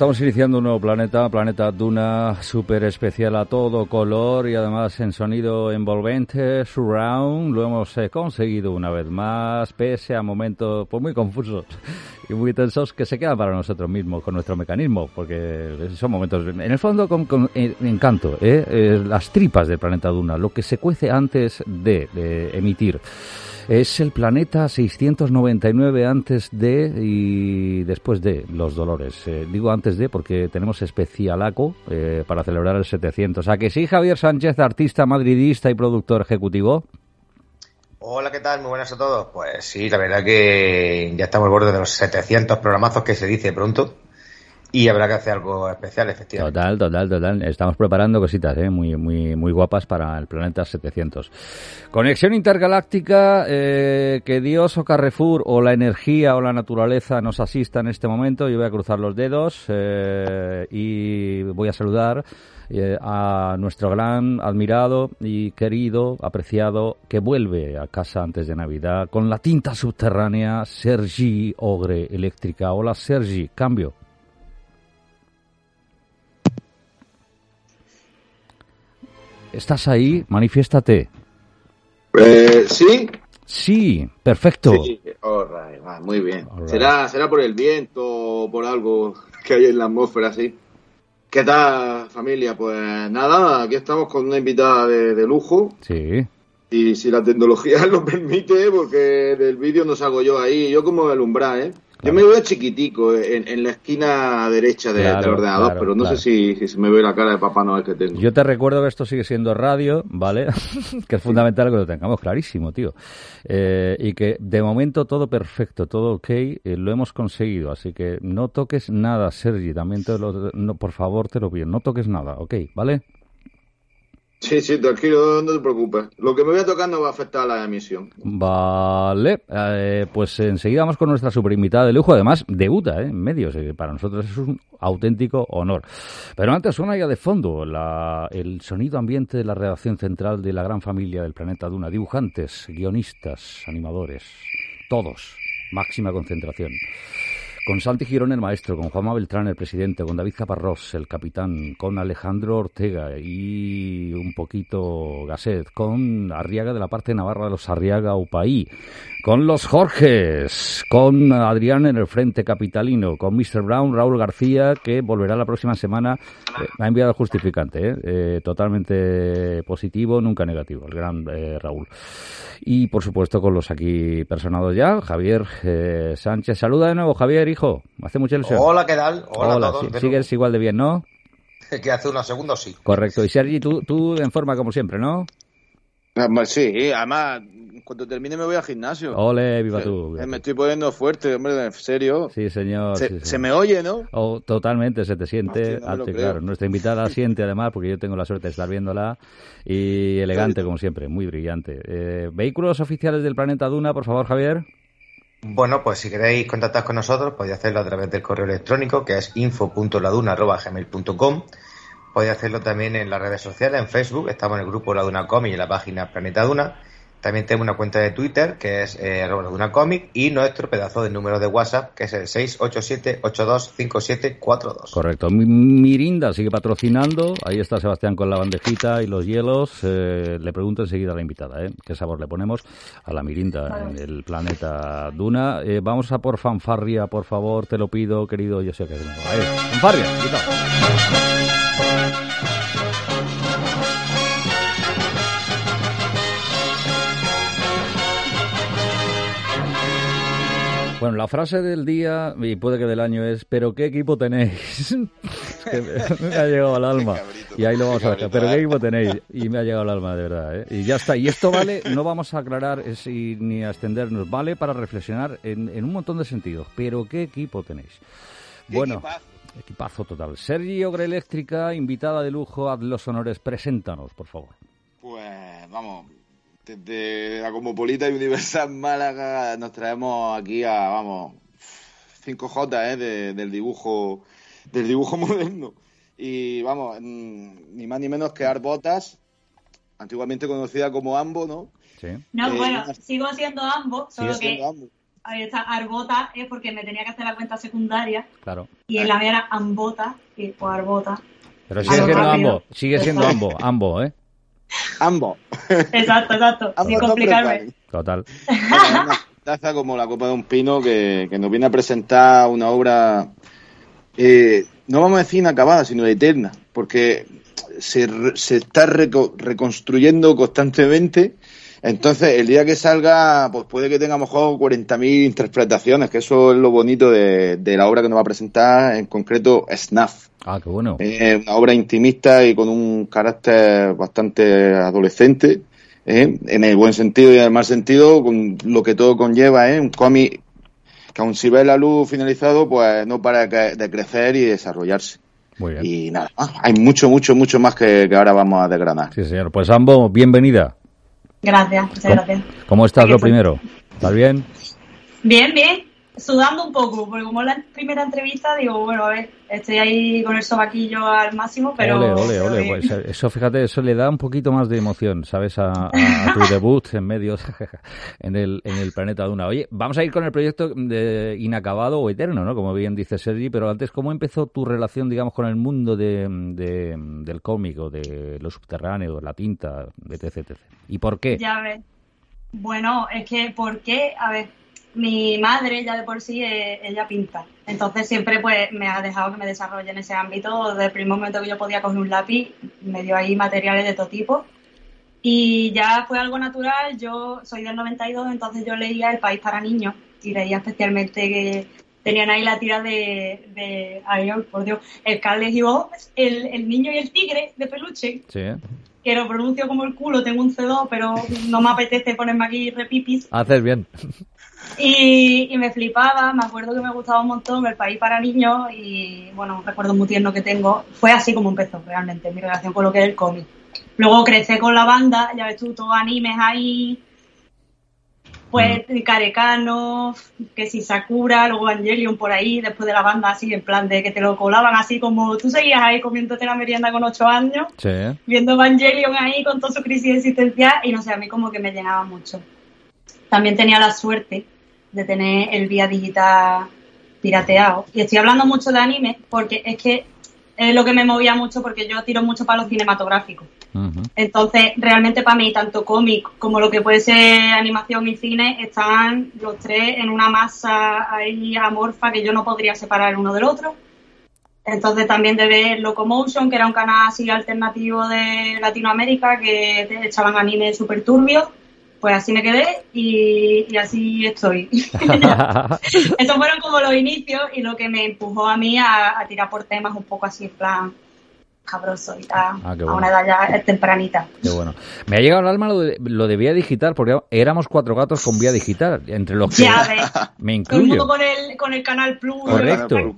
estamos iniciando un nuevo planeta, planeta Duna, súper especial a todo color y además en sonido envolvente, surround. Lo hemos eh, conseguido una vez más, pese a momentos pues, muy confusos y muy tensos que se quedan para nosotros mismos con nuestro mecanismo, porque son momentos, en el fondo, con, eh, encanto, ¿eh? las tripas del planeta Duna, lo que se cuece antes de emitir. Es el planeta 699 antes de y después de los dolores. Eh, digo antes de porque tenemos especialaco eh, para celebrar el 700. ¿A que sí, Javier Sánchez, artista madridista y productor ejecutivo? Hola, ¿qué tal? Muy buenas a todos. Pues sí, la verdad que ya estamos al borde de los 700 programazos que se dice pronto. Y habrá que hacer algo especial, efectivamente. Total, total, total. Estamos preparando cositas ¿eh? muy, muy, muy guapas para el planeta 700. Conexión intergaláctica, eh, que Dios o Carrefour o la energía o la naturaleza nos asista en este momento. Yo voy a cruzar los dedos eh, y voy a saludar eh, a nuestro gran admirado y querido, apreciado, que vuelve a casa antes de Navidad con la tinta subterránea Sergi Ogre Eléctrica. Hola Sergi, cambio. ¿Estás ahí? Manifiéstate. Eh, ¿Sí? Sí, perfecto. Sí, muy bien. ¿Será, será por el viento o por algo que hay en la atmósfera, sí. ¿Qué tal, familia? Pues nada, aquí estamos con una invitada de, de lujo. Sí. Y si la tecnología lo permite, porque del vídeo no salgo yo ahí, yo como el umbral, ¿eh? Yo me veo chiquitico en, la esquina derecha de, del ordenador, pero no sé si, si, se me ve la cara de Papá Noel que tengo. Yo te recuerdo que esto sigue siendo radio, ¿vale? que es fundamental que lo tengamos clarísimo, tío. Eh, y que de momento todo perfecto, todo ok, eh, lo hemos conseguido. Así que no toques nada, Sergi, también te lo, no, por favor te lo pido, no toques nada, ok, ¿vale? Sí, sí, tranquilo, no te preocupes. Lo que me voy a tocar no va a afectar a la emisión. Vale, eh, pues enseguida vamos con nuestra super invitada de lujo. Además, debuta ¿eh? en medios. Eh, para nosotros es un auténtico honor. Pero antes suena ya de fondo el sonido ambiente de la redacción central de la gran familia del planeta Duna. Dibujantes, guionistas, animadores, todos. Máxima concentración con Santi Girón el maestro, con Juanma Beltrán el presidente, con David Caparrós el capitán, con Alejandro Ortega y un poquito Gasset, con Arriaga de la parte navarra de los Arriaga Upaí, con los Jorges, con Adrián en el frente capitalino, con Mr. Brown, Raúl García, que volverá la próxima semana. eh, ha enviado justificante, eh, eh, totalmente positivo, nunca negativo, el gran Raúl. Y por supuesto con los aquí personados ya, Javier Sánchez. Saluda de nuevo, Javier, hijo. Hace mucha ilusión. Hola, ¿qué tal? Hola, a todos. sigues igual de bien, ¿no? que hace unos segundos sí. Correcto. Y Sergi, tú, tú en forma como siempre, ¿no? Ah, pues sí, además cuando termine me voy al gimnasio. Ole, viva tú. Me estoy poniendo fuerte, hombre, en serio. Sí, señor. Se, me oye, ¿no? Oh, totalmente, se te siente claro. Nuestra invitada siente además, porque yo tengo la suerte de estar viéndola, y elegante como siempre, muy brillante. Eh, ¿Vehículos oficiales del planeta Duna, por favor, Javier? Bueno, pues si queréis contactar con nosotros, podéis hacerlo a través del correo electrónico, que es info.laduna.gmail.com. Podéis hacerlo también en las redes sociales, en Facebook, estamos en el grupo La Duna Comic y en la página Planeta Duna. También tenemos una cuenta de Twitter que es eh, una comic y nuestro pedazo de número de WhatsApp que es el 687-825742. Correcto. Mirinda sigue patrocinando. Ahí está Sebastián con la bandejita y los hielos. Eh, le pregunto enseguida a la invitada ¿eh? qué sabor le ponemos a la Mirinda en el planeta Duna. Eh, vamos a por fanfarria, por favor, te lo pido, querido. Yo sé que... Ahí, fanfarria, Bueno, la frase del día, y puede que del año, es, ¿pero qué equipo tenéis? me ha llegado al alma. Y ahí lo vamos a dejar. ¿Pero qué equipo tenéis? Y me ha llegado al alma, de verdad. ¿eh? Y ya está. Y esto vale, no vamos a aclarar ni a extendernos, vale para reflexionar en, un montón de sentidos. ¿Pero qué equipo tenéis? Bueno, equipazo? total. Sergio Eléctrica, invitada de lujo, haz los honores, preséntanos, por favor. Pues vamos, desde la Cosmopolita y Universal Málaga nos traemos aquí a, vamos, 5J ¿eh? del dibujo del dibujo moderno. Y vamos, ni más ni menos que Arbotas, antiguamente conocida como Ambo, ¿no? Sí. No, bueno, sigo siendo Ambo, solo que Ahí está, Arbota es porque me tenía que hacer la cuenta secundaria. Claro. Y en la mía era Ambota, y pues Arbota. Pero sigue siendo ambos, sigue siendo ambos, ambos, ¿eh? Ambos. Exacto, exacto. Sin complicarme. Total. Una taza como la copa de un pino que, que nos viene a presentar una obra, eh, no vamos a decir inacabada, sino eterna, porque se, se está reco- reconstruyendo constantemente. Entonces, el día que salga, pues puede que tenga a lo mejor 40.000 interpretaciones, que eso es lo bonito de, de la obra que nos va a presentar, en concreto Snuff. Ah, qué bueno. Es una obra intimista y con un carácter bastante adolescente, ¿eh? en el buen sentido y en el mal sentido, con lo que todo conlleva, ¿eh? un cómic que aun si ve la luz finalizado, pues no para de crecer y desarrollarse. Muy bien. Y nada, más. hay mucho, mucho, mucho más que, que ahora vamos a desgranar. Sí, señor. Pues ambos, bienvenida. Gracias, muchas ¿Cómo, gracias. cómo estás lo primero? ¿Estás bien? Bien, bien. Sudando un poco, porque como es la primera entrevista, digo, bueno, a ver, estoy ahí con el sobaquillo al máximo, pero. ole, ole, ole. Pues eso, fíjate, eso le da un poquito más de emoción, ¿sabes? A, a- a tu debut en medios en el, en el planeta Duna. Oye, vamos a ir con el proyecto de inacabado o eterno, ¿no? Como bien dice Sergi, pero antes, ¿cómo empezó tu relación, digamos, con el mundo de, de- del cómic o de lo subterráneo, la tinta, etc, etc? ¿Y por qué? Ya ves. Bueno, es que, ¿por qué? A ver, mi madre ya de por sí, eh, ella pinta. Entonces siempre pues me ha dejado que me desarrolle en ese ámbito. Desde el primer momento que yo podía coger un lápiz, me dio ahí materiales de todo tipo. Y ya fue algo natural. Yo soy del 92, entonces yo leía El País para Niños y leía especialmente que tenían ahí la tira de, de ay, por Dios, el Carles y Hobbes, el, el niño y el tigre de peluche Sí. Que lo pronuncio como el culo, tengo un C2, pero no me apetece ponerme aquí repipis. Haces bien. Y, y me flipaba, me acuerdo que me gustaba un montón el país para niños y bueno, un recuerdo muy tierno que tengo. Fue así como empezó realmente mi relación con lo que es el cómic. Luego crecí con la banda, ya ves tú, todos animes ahí, pues Carecano, que si Sakura, luego Evangelion por ahí, después de la banda así, en plan de que te lo colaban así como tú seguías ahí comiéndote la merienda con ocho años Sí, viendo Evangelion ahí con toda su crisis existencial y no sé, a mí como que me llenaba mucho. También tenía la suerte de tener el vía digital pirateado. Y estoy hablando mucho de anime porque es que es lo que me movía mucho porque yo tiro mucho para lo cinematográfico. Entonces, realmente para mí, tanto cómic como lo que puede ser animación y cine, están los tres en una masa ahí amorfa que yo no podría separar uno del otro. Entonces también de ver Locomotion, que era un canal así alternativo de Latinoamérica, que echaban anime súper turbios, pues así me quedé y, y así estoy. Estos fueron como los inicios y lo que me empujó a mí a, a tirar por temas un poco así en plan cabroso y tal, Ah, qué a bueno. una edad ya tempranita. Qué bueno. Me ha llegado al alma lo de, lo de vía digital, porque éramos cuatro gatos con vía digital, entre los que Ya ves. me Todo el mundo incluyo. con el, con el Canal Plus. Correcto. el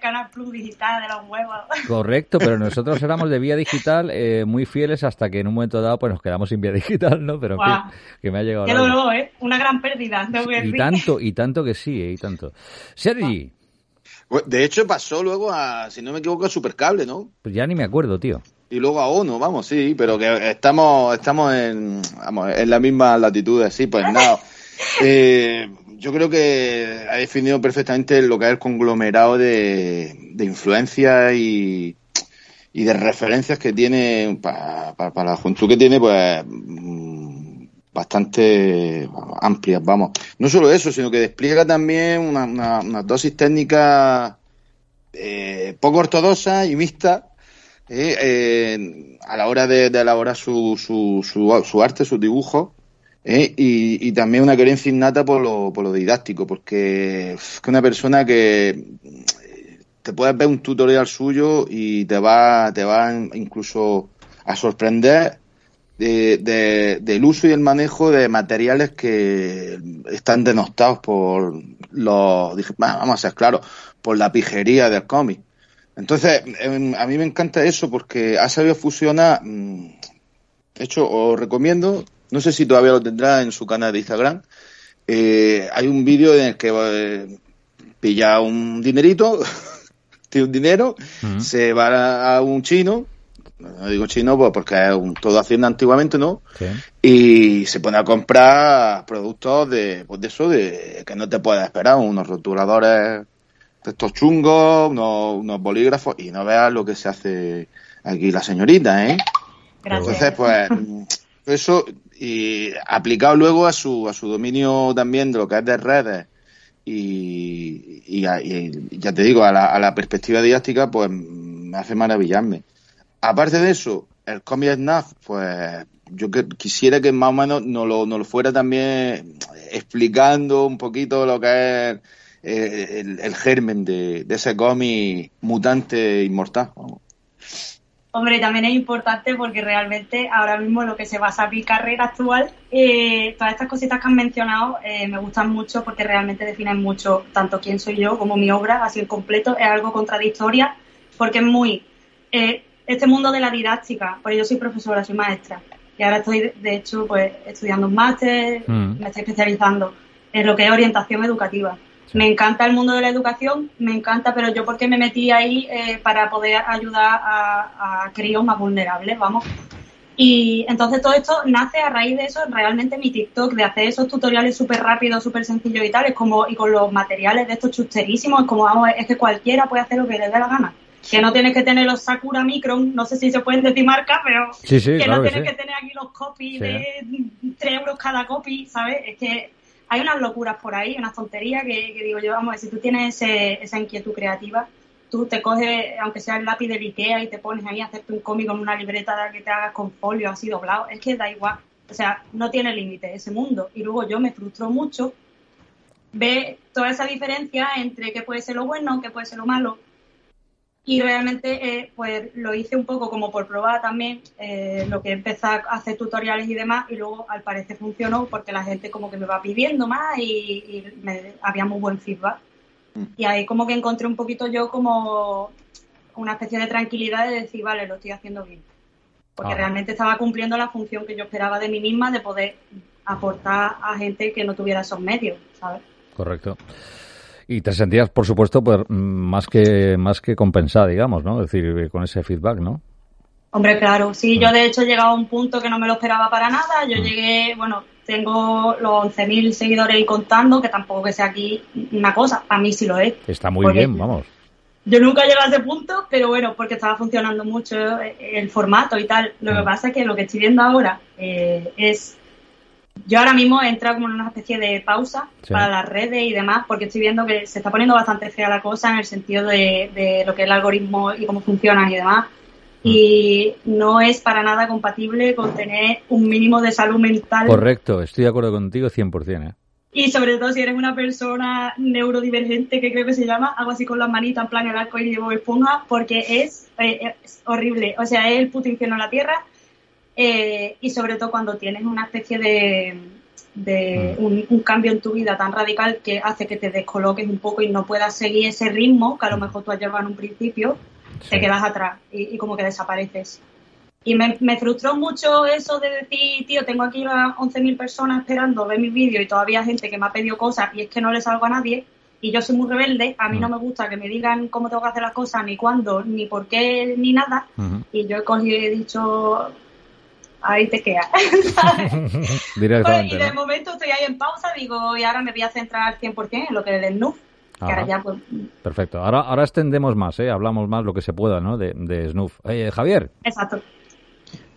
Canal Plus digital de los huevos. Correcto, pero nosotros éramos de vía digital eh, muy fieles hasta que en un momento dado pues nos quedamos sin vía digital, ¿no? Pero en Guau. fin, que me ha llegado Qué al alma. dolor, ¿eh? Una gran pérdida. tengo que Y decir. tanto, y tanto que sí, eh, y tanto. Sergi, De hecho, pasó luego a, si no me equivoco, a Supercable, ¿no? pues ya ni me acuerdo, tío. Y luego a ONU, vamos, sí, pero que estamos, estamos en, vamos, en la misma latitud, sí, pues nada. Eh, yo creo que ha definido perfectamente lo que es el conglomerado de, de influencias y, y de referencias que tiene para la juventud que tiene, pues bastante amplias, vamos. No solo eso, sino que despliega también una, una- dosis técnica eh, poco ortodoxa y mixta eh, eh, a la hora de, elaborar su, su, su, arte, sus dibujos, eh, y, y también una querencia innata por lo, por lo didáctico, porque es una persona que te puedes ver un tutorial suyo y te va, te va incluso a sorprender de- de- del uso y el manejo de materiales que están denostados por los, dije, "Va, vamos a ser claros, por la pijería del cómic. Entonces, em, a mí me encanta eso porque ha sabido fusionar. mm, De hecho, os recomiendo, no sé si todavía lo tendrá en su canal de Instagram. eh, hay un vídeo en el que eh, pilla un dinerito, tiene un dinero, se va a un chino, no digo chino pues porque es un, todo hacienda antiguamente, ¿no? Y se pone a comprar productos de, pues de eso, de que no te puedes esperar, unos rotuladores de estos chungos, unos, unos bolígrafos, y no veas lo que se hace aquí la señorita, ¿eh? Entonces, pues, eso, y aplicado luego a su, a su dominio también de lo que es de redes y, y, ya te digo, a la, a la, perspectiva didáctica, pues me hace maravillarme. Aparte de eso, el cómic Snap, pues yo quisiera que más o menos nos lo, nos lo fuera también explicando un poquito lo que es eh, el, germen de, ese cómic mutante inmortal. Hombre, también es importante porque realmente ahora mismo lo que se basa en mi carrera actual, eh, todas estas cositas que han mencionado eh, me gustan mucho porque realmente definen mucho tanto quién soy yo como mi obra, así en completo. Es algo contradictoria porque es muy. Eh, este mundo de la didáctica, porque yo soy profesora, soy maestra y ahora estoy, de hecho, pues estudiando un máster, mm. me estoy especializando en lo que es orientación educativa. Me encanta el mundo de la educación, me encanta, pero yo porque me metí ahí eh, para poder ayudar a, a críos más vulnerables, vamos. Y entonces todo esto nace a raíz de eso, realmente mi TikTok, de hacer esos tutoriales súper rápidos, súper sencillos y tal, es como, y con los materiales de estos chusterísimos, es como, vamos, es que cualquiera puede hacer lo que le dé la gana. Que no tienes que tener los Sakura Micron, no sé si se pueden decir marca, pero que no tienes que tener aquí los copies de 3 euros cada copy, ¿sabes? Es que hay unas locuras por ahí, unas tonterías que, digo yo, vamos, si tú tienes esa inquietud creativa, tú te coges, aunque sea el lápiz de Ikea y te pones ahí a hacerte un cómic con una libreta que te hagas con folio así doblado, es que da igual. O sea, no tiene límite ese mundo. Y luego yo me frustro mucho ver toda esa diferencia entre qué puede ser lo bueno, qué puede ser lo malo, y realmente eh, pues lo hice un poco como por probar también eh, lo que empecé a hacer tutoriales y demás y luego al parecer funcionó porque la gente como que me va pidiendo más y, me, había muy buen feedback. Mm. y ahí como que encontré un poquito yo como una especie de tranquilidad de decir vale lo estoy haciendo bien porque realmente estaba cumpliendo la función que yo esperaba de mí misma de poder aportar a gente que no tuviera esos medios sabes correcto y te sentías, por supuesto, pues, más que más que compensada, digamos, ¿no? Es decir, con ese feedback, ¿no? Hombre, claro, sí, yo mm. de hecho he llegado a un punto que no me lo esperaba para nada. Yo mm. llegué, bueno, tengo los 11.000 seguidores y contando, que tampoco que sea aquí una cosa, a mí sí lo es. Está muy bien, vamos. Yo nunca llegué a ese punto, pero bueno, porque estaba funcionando mucho el formato y tal. Lo que mm. pasa es que lo que estoy viendo ahora eh, es yo ahora mismo he entrado como en una especie de pausa para las redes y demás, porque estoy viendo que se está poniendo bastante fea la cosa en el sentido de, lo que es el algoritmo y cómo funcionan y demás. Mm. Y no es para nada compatible con tener un mínimo de salud mental. Correcto, estoy de acuerdo contigo 100%. ¿eh? Y sobre todo si eres una persona neurodivergente, que creo que se llama, algo así con las manitas en plan el arco y llevo esponja, porque es, eh, es horrible. O sea, es el puto infierno en la tierra eh, y sobre todo cuando tienes una especie de, de mm. un, cambio en tu vida tan radical que hace que te descoloques un poco y no puedas seguir ese ritmo que a lo mm. mejor tú has llevado en un principio, te quedas atrás y, como que desapareces. Y me, me, frustró mucho eso de decir, tío, tengo aquí a 11.000 personas esperando ver mis vídeos y todavía hay gente que me ha pedido cosas y es que no le salgo a nadie y yo soy muy rebelde, a mí no mm. me gusta que me digan cómo tengo que hacer las cosas, ni cuándo, ni por qué, ni nada. Y yo he cogido y he dicho, ahí te quedas. y de momento estoy ahí en pausa, digo, y ahora me voy a centrar 100% en lo que es el SNUF. pues... Perfecto. Ahora, ahora extendemos más, ¿eh? hablamos más lo que se pueda ¿no? de, de SNUF. Eh, Javier. Exacto.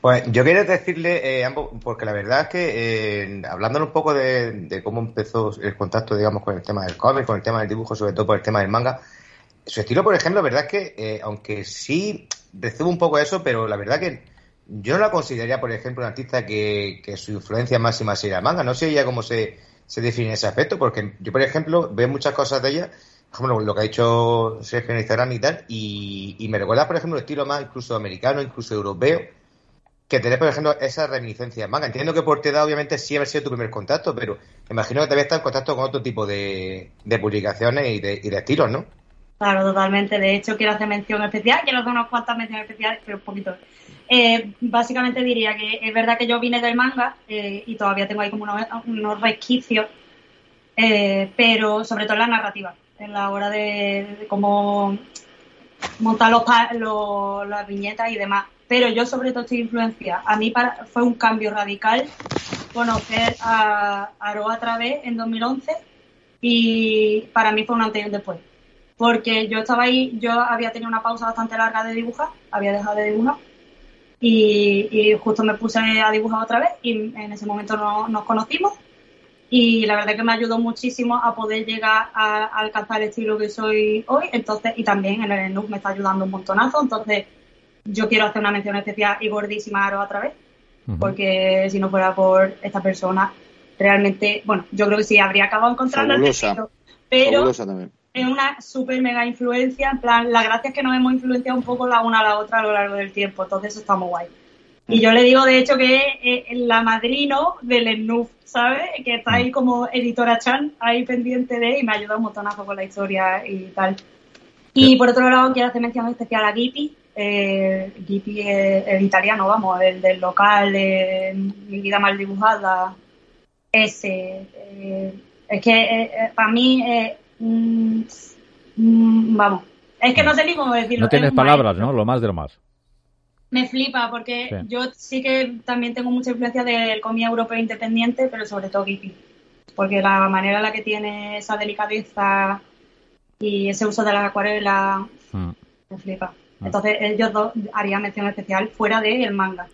Pues yo quería decirle, eh, porque la verdad es que eh, hablando un poco de, cómo empezó el contacto, digamos, con el tema del cómic, con el tema del dibujo, sobre todo por el tema del manga, su estilo, por ejemplo, la verdad es que, eh, aunque sí recibo un poco eso, pero la verdad que yo no la consideraría, por ejemplo, una artista que, su influencia máxima el manga. No sé ya cómo se, se define ese aspecto, porque yo, por ejemplo, veo muchas cosas de ella, como lo que ha dicho Sergio en Instagram y tal, y, me recuerda, por ejemplo, el estilo más incluso americano, incluso europeo, que tener, por ejemplo, esa reminiscencia de manga. Entiendo que por tu edad, obviamente, sí haber sido tu primer contacto, pero imagino que debes estar en contacto con otro tipo de, de publicaciones y de, y de estilos, ¿no? Claro, totalmente. De hecho, quiero hacer mención especial, quiero hacer unas cuantas menciones especiales, pero un poquito. Eh, básicamente diría que es verdad que yo vine del manga eh, y todavía tengo ahí como unos, resquicios, eh, pero sobre todo en la narrativa, en la hora de, cómo montar los, las viñetas y demás. pero yo sobre todo estoy influenciada. A mí para, fue un cambio radical conocer a Aroa otra vez en 2011 y para mí fue un antes después. Porque yo estaba ahí, yo había tenido una pausa bastante larga de dibujar, había dejado de dibujar y, justo me puse a dibujar otra vez y en ese momento no, nos conocimos y la verdad que me ayudó muchísimo a poder llegar a, alcanzar el estilo que soy hoy entonces y también en el NUC me está ayudando un montonazo entonces yo quiero hacer una mención especial y gordísima a Aro otra vez porque si no fuera por esta persona realmente bueno yo creo que sí habría acabado encontrando el pero es una súper mega influencia en plan la gracia es que nos hemos influenciado un poco la una a la otra a lo largo del tiempo entonces eso está muy guay y yo le digo, de hecho, que es la madrino del SNUF, ¿sabes? Que está ahí como editora Chan, ahí pendiente de, y me ayuda un montonazo con la historia y tal. Y por otro lado, quiero hacer mención especial a Gipi. Eh, Gipi es el italiano, vamos, el del local Mi vida mal dibujada. Ese. Eh, es que eh, eh, para mí, mm, mm, vamos, es que no sé ni cómo decirlo. No tienes palabras, ¿no? Lo más de lo más me flipa porque yo sí que también tengo mucha influencia del cómic europeo independiente, pero sobre todo Gipi. Porque la manera en la que tiene esa delicadeza y ese uso de las acuarelas mm. me flipa. Mm. Entonces ellos dos harían mención especial fuera del el manga.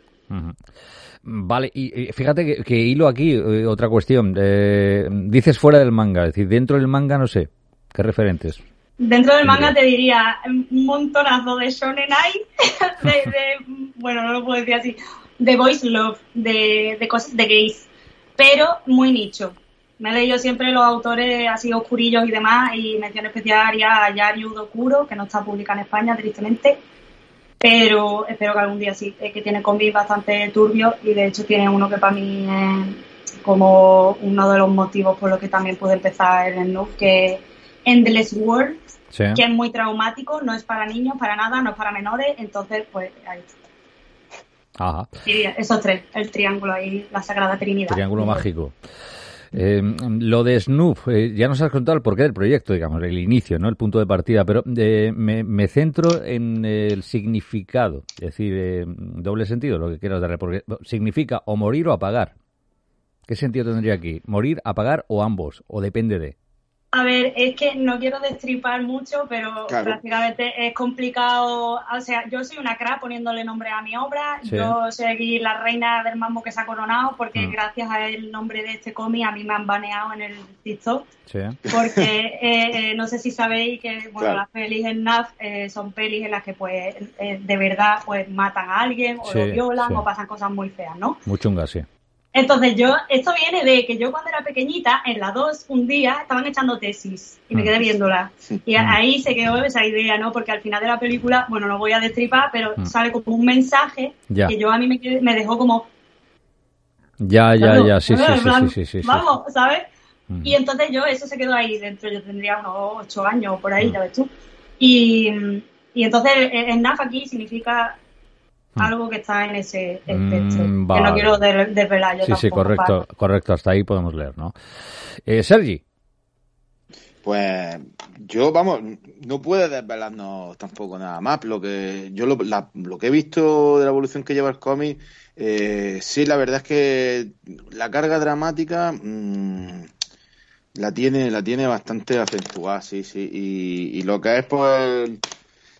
Vale, y, fíjate que, hilo aquí eh, otra cuestión. Eh, dices fuera del manga, es decir, dentro del manga no sé. ¿Qué referentes? Dentro del manga te diría un montonazo de shonen de, de, bueno, no lo puedo decir así, de voice love, de, de cosas de gays, pero muy nicho. Me he leído siempre los autores así oscurillos y demás, y mención especial a Yari Udokuro, que no está publicada en España, tristemente, pero espero que algún día sí, que tiene cómics bastante turbios, y de hecho tiene uno que para mí es como uno de los motivos por los que también pude empezar el Noob, que es Endless World, que es muy traumático, no es para niños, para nada, no es para menores, entonces pues ahí está. Ajá. esos tres, el triángulo ahí, la Sagrada Trinidad. Triángulo mágico. Eh, lo de Snoop, eh, ya nos has contado el porqué del proyecto, digamos, el inicio, ¿no? El punto de partida, pero eh, me, centro en el significado, es decir, doble sentido, lo que quieras darle, porque significa o morir o apagar. ¿Qué sentido tendría aquí? ¿Morir, apagar o ambos? ¿O depende de? A ver, es que no quiero destripar mucho, pero prácticamente es complicado. O sea, yo soy una crack poniéndole nombre a mi obra. Yo soy aquí la reina del mambo que se ha coronado porque mm. gracias al nombre de este cómic a mí me han baneado en el TikTok. Sí. Porque eh, eh, no sé si sabéis que bueno, las pelis en NAF eh, son pelis en las que pues de verdad pues matan a alguien o lo violan o pasan cosas muy feas, ¿no? Muy chungas, sí. Entonces yo, esto viene de que yo cuando era pequeñita, en la 2, un día estaban echando tesis y me mm. quedé viéndola. Y mm. ahí se quedó esa idea, ¿no? Porque al final de la película, bueno, no voy a destripar, pero mm. sale como un mensaje que yo a mí me, me dejó como... Ya, ya, ya, sí, sí, sí, sí, sí, Vamos, ¿sabes? Y entonces yo, eso se quedó ahí dentro, yo tendría unos 8 años por ahí, ya ves tú. Y, y entonces el NAF aquí significa. Algo que está en ese texto. Mm, que no quiero desvelar yo Sí, sí, correcto, correcto, hasta ahí podemos leer, ¿no? Eh, Sergi. Pues yo, vamos, no puede desvelarnos tampoco nada más. Lo que yo lo, lo que he visto de la evolución que lleva el cómic, eh, sí, la verdad es que la carga dramática mm, la tiene la tiene bastante acentuada, sí, sí. Y, y lo que es, pues,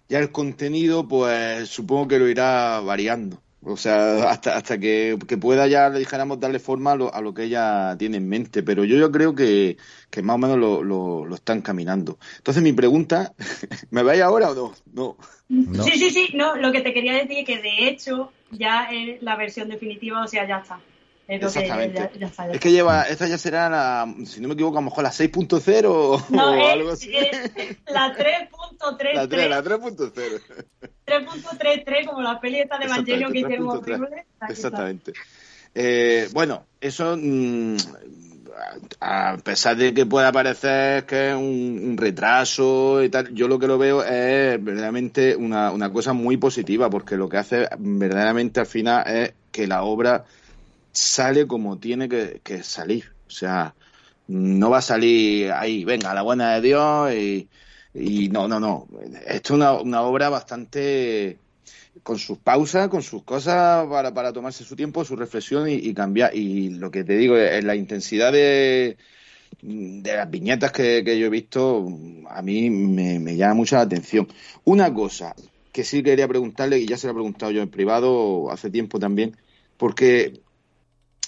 ya el contenido, pues supongo que lo irá variando. O sea, hasta, hasta que, pueda ya, le dijéramos, darle forma a lo, a lo, que ella tiene en mente. Pero yo, yo creo que, que más o menos lo, lo, están caminando. Entonces, mi pregunta, ¿me vais ahora o no? no? Sí, sí, sí. No, lo que te quería decir es que, de hecho, ya es la versión definitiva, o sea, ya está. Exactamente. Es que lleva, esta ya será la, si no me equivoco, a lo mejor la 6.0 o, no, algo así. la 3.33. La 3, la 3.0. 3.33, como la peli esta de Evangelio que hicieron horrible. Exactamente. Eh, bueno, eso, mm, a pesar de que pueda parecer que es un, retraso y tal, yo lo que lo veo es verdaderamente una, una cosa muy positiva, porque lo que hace verdaderamente al final es que la obra sale como tiene que, salir. O sea, no va a salir ahí, venga, la buena de Dios y, no, no, no. Esto es una, obra bastante con sus pausas, con sus cosas para, tomarse su tiempo, su reflexión y, cambiar. Y lo que te digo, es la intensidad de, de las viñetas que, yo he visto, a mí me, me, llama mucho la atención. Una cosa que sí quería preguntarle, y ya se lo he preguntado yo en privado hace tiempo también, porque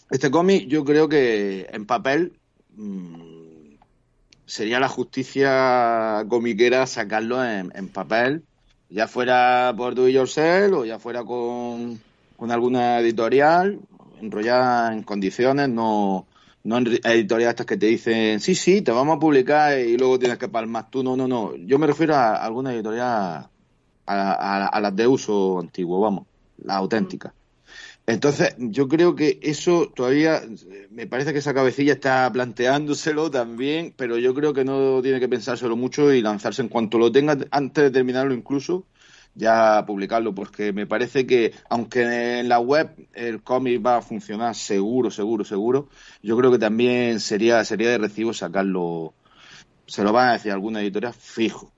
este cómic yo creo que en papel mm, sería la justicia comiquera sacarlo en, papel, ya fuera por Do It Yourself o ya fuera con, con alguna editorial, enrollada en condiciones, no, no en editoriales estas que te dicen, sí, sí, te vamos a publicar y luego tienes que palmar tú. No, no, no. Yo me refiero a alguna editorial, a, a las de uso antiguo, vamos, las auténticas. Entonces, yo creo que eso todavía, me parece que esa cabecilla está planteándoselo también, pero yo creo que no tiene que pensárselo mucho y lanzarse en cuanto lo tenga, antes de terminarlo incluso, ya publicarlo, porque me parece que, aunque en la web el cómic va a funcionar seguro, seguro, seguro, yo creo que también sería, sería de recibo sacarlo, se lo van a decir alguna editorial, fijo,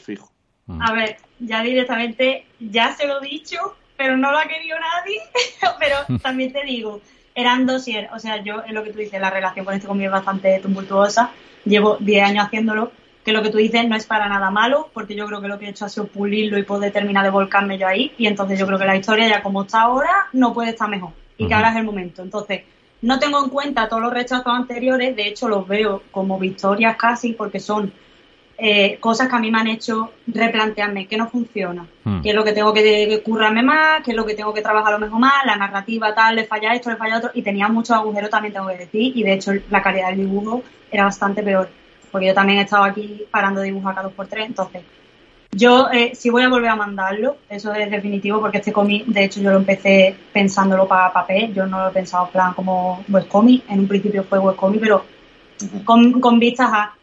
fijo. A ver, ya directamente, ya se lo he dicho, pero no lo ha querido nadie. pero también te digo, eran dosier, o sea, yo es lo que tú dices, la relación con este cómic es bastante tumultuosa. Llevo 10 años haciéndolo, que lo que tú dices no es para nada malo, porque yo creo que lo que he hecho ha sido pulirlo y poder terminar de volcarme yo ahí. Y entonces yo creo que la historia, ya como está ahora, no puede estar mejor. Y que ahora es el momento. Entonces, no tengo en cuenta todos los rechazos anteriores, de hecho los veo como victorias casi, porque son eh, cosas que a mí me han hecho replantearme qué no funciona, hmm. qué es lo que tengo que currarme más, qué es lo que tengo que trabajar a lo mejor más, la narrativa tal, le falla esto, le falla otro, y tenía muchos agujeros también tengo que decir, y de hecho la calidad del dibujo era bastante peor, porque yo también he estado aquí parando dibujos acá dos por tres, entonces yo eh, sí voy a volver a mandarlo, eso es definitivo, porque este cómic, de hecho yo lo empecé pensándolo para papel, yo no lo he pensado en plan como webcomic, en un principio fue webcomic, pero con, con vistas a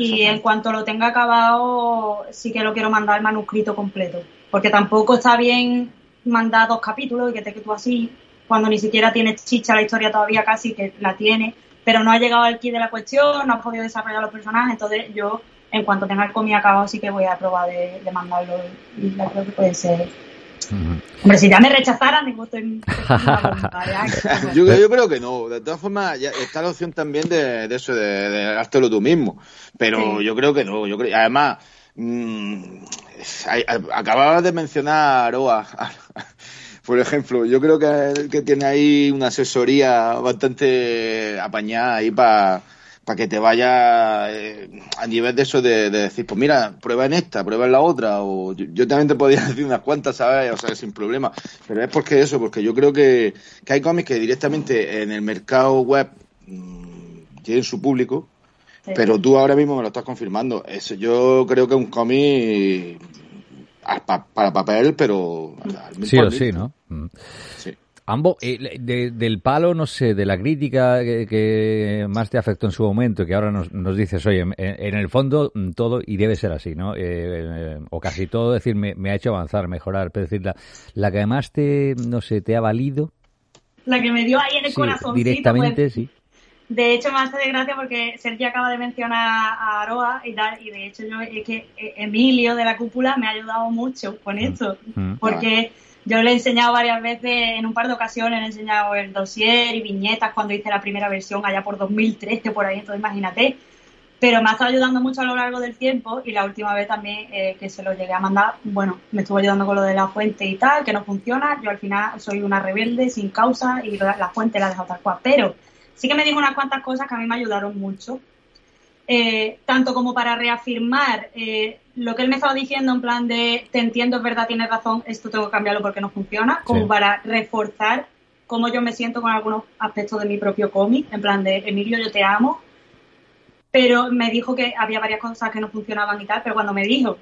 y en cuanto lo tenga acabado sí que lo quiero mandar el manuscrito completo, porque tampoco está bien mandar dos capítulos y que te que tú así, cuando ni siquiera tienes chicha la historia todavía casi, que la tiene, pero no ha llegado al kit de la cuestión, no has podido desarrollar los personajes, entonces yo en cuanto tenga el cómic acabado sí que voy a probar de, mandarlo y creo que puede ser Hombre, si ya me rechazaran, digo, estoy... yo, yo, creo que no. De todas formas, ya está la opción también de, eso, de, de tú mismo. Pero yo creo que no. Yo creo, además, mmm, acababas de mencionar Aroa. Por ejemplo, yo creo que, que tiene ahí una asesoría bastante apañada ahí para para que te vaya eh, a nivel de eso de, decir, pues mira, prueba en esta, prueba en la otra, o yo, también te podría decir unas cuantas, ¿sabes? O sea, sin problema. Pero es porque eso, porque yo creo que, hay cómics que directamente en el mercado web mm, tienen su público, pero tú ahora mismo me lo estás confirmando. Eso, yo creo que es un cómic para papel, pero... sí o sí, ¿no? Mm. Sí. Ambos, eh, del palo, no sé, de la crítica que, más te afectó en su momento, que ahora nos, nos dices, oye, en, el fondo mm, todo, y debe ser así, ¿no? Eh, eh, o casi todo, decir, me, ha hecho avanzar, mejorar, pero decir, la, que además te, no sé, te ha valido. La que me dio ahí en el corazón. Directamente, pues, sí. De hecho, me hace de gracia porque Sergio acaba de mencionar a Aroa y tal, y de hecho yo es que Emilio de la cúpula me ha ayudado mucho con mm, esto, mm. porque yo le he enseñado varias veces, en un par de ocasiones, le he enseñado el dossier y viñetas cuando hice la primera versión allá por 2013, por ahí, entonces imagínate. Pero me ha estado ayudando mucho a lo largo del tiempo y la última vez también eh, que se lo llegué a mandar, bueno, me estuvo ayudando con lo de la fuente y tal, que no funciona. Yo al final soy una rebelde sin causa y la fuente la he dejado tal cual. Pero sí que me dijo unas cuantas cosas que a mí me ayudaron mucho. Eh, tanto como para reafirmar eh, lo que él me estaba diciendo en plan de te entiendo, es verdad, tienes razón, esto tengo que cambiarlo porque no funciona, como para reforzar cómo yo me siento con algunos aspectos de mi propio cómic, en plan de Emilio, yo te amo, pero me dijo que había varias cosas que no funcionaban y tal, pero cuando me dijo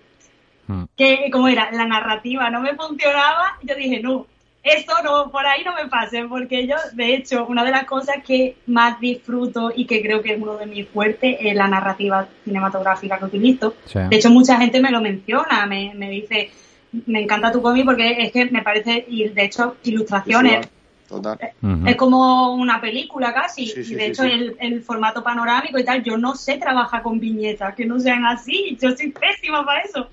hmm. que, como era, la narrativa no me funcionaba, yo dije, no, eso no, por ahí no me pasen, porque yo, de hecho, una de las cosas que más disfruto y que creo que es uno de mis fuertes es la narrativa cinematográfica que utilizo. De hecho, mucha gente me lo menciona, me, me dice, me encanta tu cómic porque es que me parece, y de hecho, ilustraciones. Total. Es como una película casi. y de hecho, el, el, formato panorámico y tal, yo no sé trabajar con viñetas que no sean así. Yo soy pésima para eso.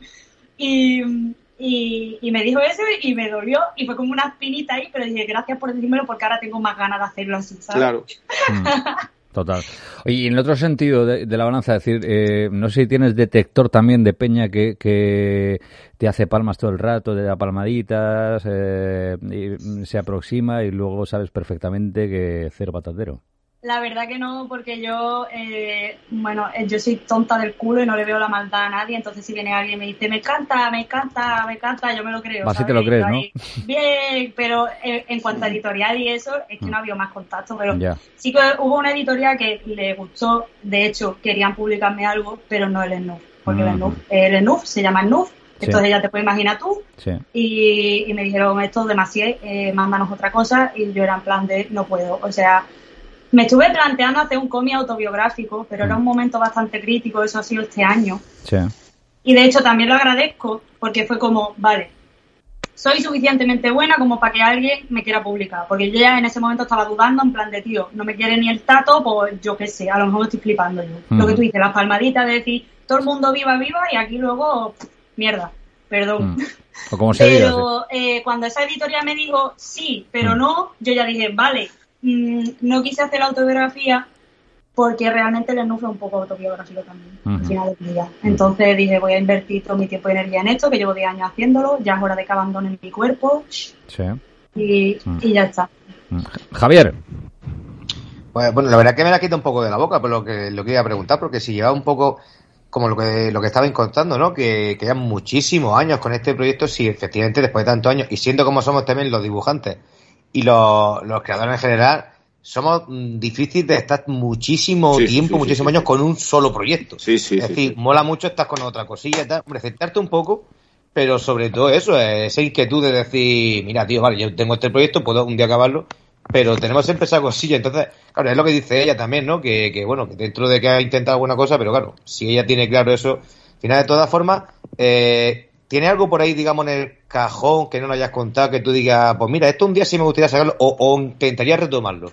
Y, Y, y, me dijo eso y me dolió y fue como una espinita ahí, pero dije gracias por decírmelo porque ahora tengo más ganas de hacerlo así, ¿sabes? Claro. Mm. Total. Y en el otro sentido de, de la balanza, es decir, eh, no sé si tienes detector también de peña que, que te hace palmas todo el rato, te da palmaditas, eh, y se aproxima y luego sabes perfectamente que cero patatero. La verdad que no, porque yo, eh, bueno, eh, yo soy tonta del culo y no le veo la maldad a nadie, entonces si viene alguien y me dice, me encanta, me encanta, me encanta, yo me lo creo. Así te lo crees, ¿no? Bien, pero eh, en cuanto a editorial y eso, es que no había más contacto, pero sí que hubo una editorial que le gustó, de hecho, querían publicarme algo, pero no el Snuff, porque el, Snuff, el Snuff se llama Sí. Entonces ya te puedes imaginar tú. Sí. Y, y, me dijeron esto demasiado, eh, mándanos otra cosa. Y yo era en plan de no puedo. O sea, me estuve planteando hacer un cómic autobiográfico, pero era un momento bastante crítico, eso ha sido este año. Sí. Y de hecho también lo agradezco porque fue como, vale, soy suficientemente buena como para que alguien me quiera publicar. Porque yo ya en ese momento estaba dudando en plan de, tío, no me quiere ni el tato, pues yo qué sé, a lo mejor me estoy flipando yo. Mm. Lo que tú dices, las palmaditas de decir, todo el mundo viva, viva, y aquí luego, mierda, perdón. Mm. O como se pero eh, cuando esa editorial me dijo sí, pero mm. no, yo ya dije, vale, mmm, no quise hacer la autobiografía porque realmente el enú fue un poco autobiográfico también, uh -huh. al final del día. Entonces dije, voy a invertir todo mi tiempo y energía en esto, que llevo 10 años haciéndolo, ya es hora de que abandonen mi cuerpo. Sí. Y, mm. y ya está. Javier. Pues, bueno, la verdad que me la quita un poco de la boca por lo que lo que iba a preguntar, porque si lleva un poco como lo que lo que estabais contando, ¿no? Que, que ya muchísimos años con este proyecto, si efectivamente después de tantos años, y siendo como somos también los dibujantes y los, los creadores en general, somos mm, difíciles de estar muchísimo Sí, tiempo, sí, muchísimos sí. años con un solo proyecto. Sí, sí, es decir, mola mucho estar con otra cosilla tal, hombre, centrarte un poco, pero sobre todo eso, esa inquietud de decir, mira, tío, vale, yo tengo este proyecto, puedo un día acabarlo, pero tenemos siempre esa cosilla, entonces, claro, es lo que dice ella también, ¿no? Que, que bueno, que dentro de que ha intentado alguna cosa, pero claro, si ella tiene claro eso, al final de todas formas, eh, ¿tiene algo por ahí, digamos, en el cajón que no nos hayas contado, que tú digas, pues mira, esto un día sí me gustaría sacarlo, o, o intentaría retomarlo?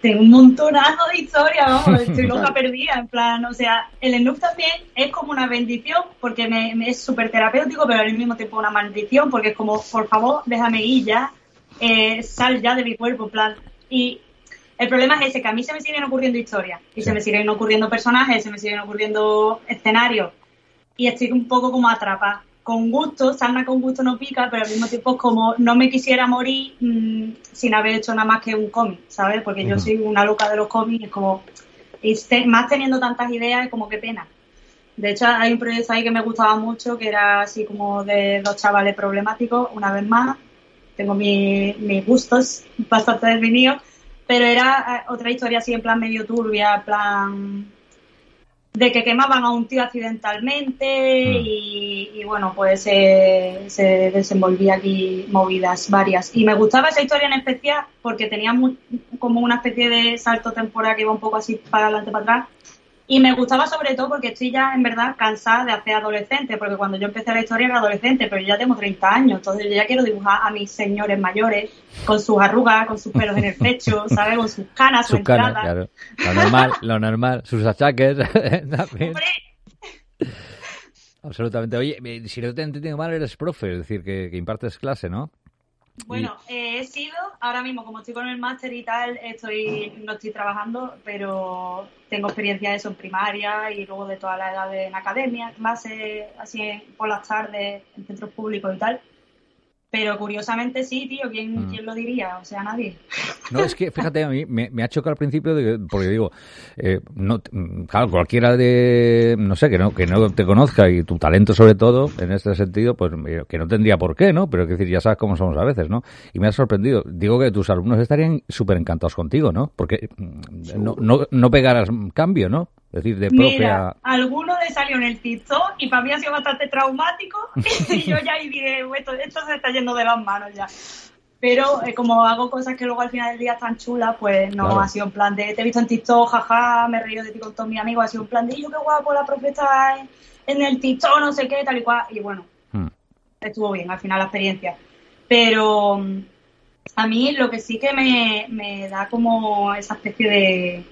Tengo un montonazo de historias, vamos, estoy loca perdida, en plan, o sea, el Snoop también es como una bendición porque me, me es súper terapéutico, pero al mismo tiempo una maldición porque es como, por favor, déjame ir ya, eh, sal ya de mi cuerpo, en plan, y el problema es ese, que a mí se me siguen ocurriendo historias, y Sí. se me siguen ocurriendo personajes, se me siguen ocurriendo escenarios, y estoy un poco como atrapada. Con gusto, sarna con gusto no pica, pero al mismo tiempo es como no me quisiera morir mmm, sin haber hecho nada más que un cómic, ¿sabes? Porque yo soy una loca de los cómics, es como, y te- más teniendo tantas ideas, es como qué pena. De hecho, hay un proyecto ahí que me gustaba mucho, que era así como de dos chavales problemáticos, una vez más. Tengo mi- mis gustos bastante definidos, pero era eh, otra historia así en plan medio turbia, en plan de que quemaban a un tío accidentalmente Mm. y, y, bueno, pues se, se desenvolvía aquí movidas varias. Y me gustaba esa historia en especial porque tenía como una especie de salto temporal que iba un poco así para adelante, para atrás. Y me gustaba sobre todo porque estoy ya en verdad cansada de hacer adolescente, porque cuando yo empecé la historia era adolescente, pero yo ya tengo 30 años, entonces yo ya quiero dibujar a mis señores mayores con sus arrugas, con sus pelos en el pecho, ¿sabes? Con sus canas, su Sus caras, entrada. claro. Lo normal, lo normal. Sus achaques. Absolutamente. Oye, eh, si no te he entendido mal, eres profe, es decir, que, que impartes clase, ¿no? Bueno, eh, he sido, ahora mismo, como estoy con el máster y tal, estoy, no estoy trabajando, pero tengo experiencia de eso en primaria y luego de toda la edad en academia, clases así en- por las tardes en centros públicos y tal. Pero curiosamente sí, tío, ¿quién, Mm. ¿quién lo diría? O sea, nadie. No, es que fíjate, a mí me, me ha chocado al principio, de que- porque digo, eh, no, claro, cualquiera de, no sé, que no, que no te conozca y tu talento sobre todo, en este sentido, pues que no tendría por qué, ¿no? Pero es decir, ya sabes cómo somos a veces, ¿no? Y me ha sorprendido. Digo que tus alumnos estarían súper encantados contigo, ¿no? Porque mm, no, no, no pegarás cambio, ¿no? Es decir, de profe Mira, a... alguno le salió en el TikTok y para mí ha sido bastante traumático y yo ya ahí dije, esto, esto se está yendo de las manos ya. Pero eh, como hago cosas que luego al final del día están chulas, pues no Claro. ha sido en plan de te he visto en TikTok, jaja, me he reído de ti con todos mis amigos, ha sido en plan de yo qué guapo la profeta en, en el TikTok, no sé qué, tal y cual. Y bueno, Mm, estuvo bien al final la experiencia. Pero mm, a mí lo que sí que me, me da como esa especie de,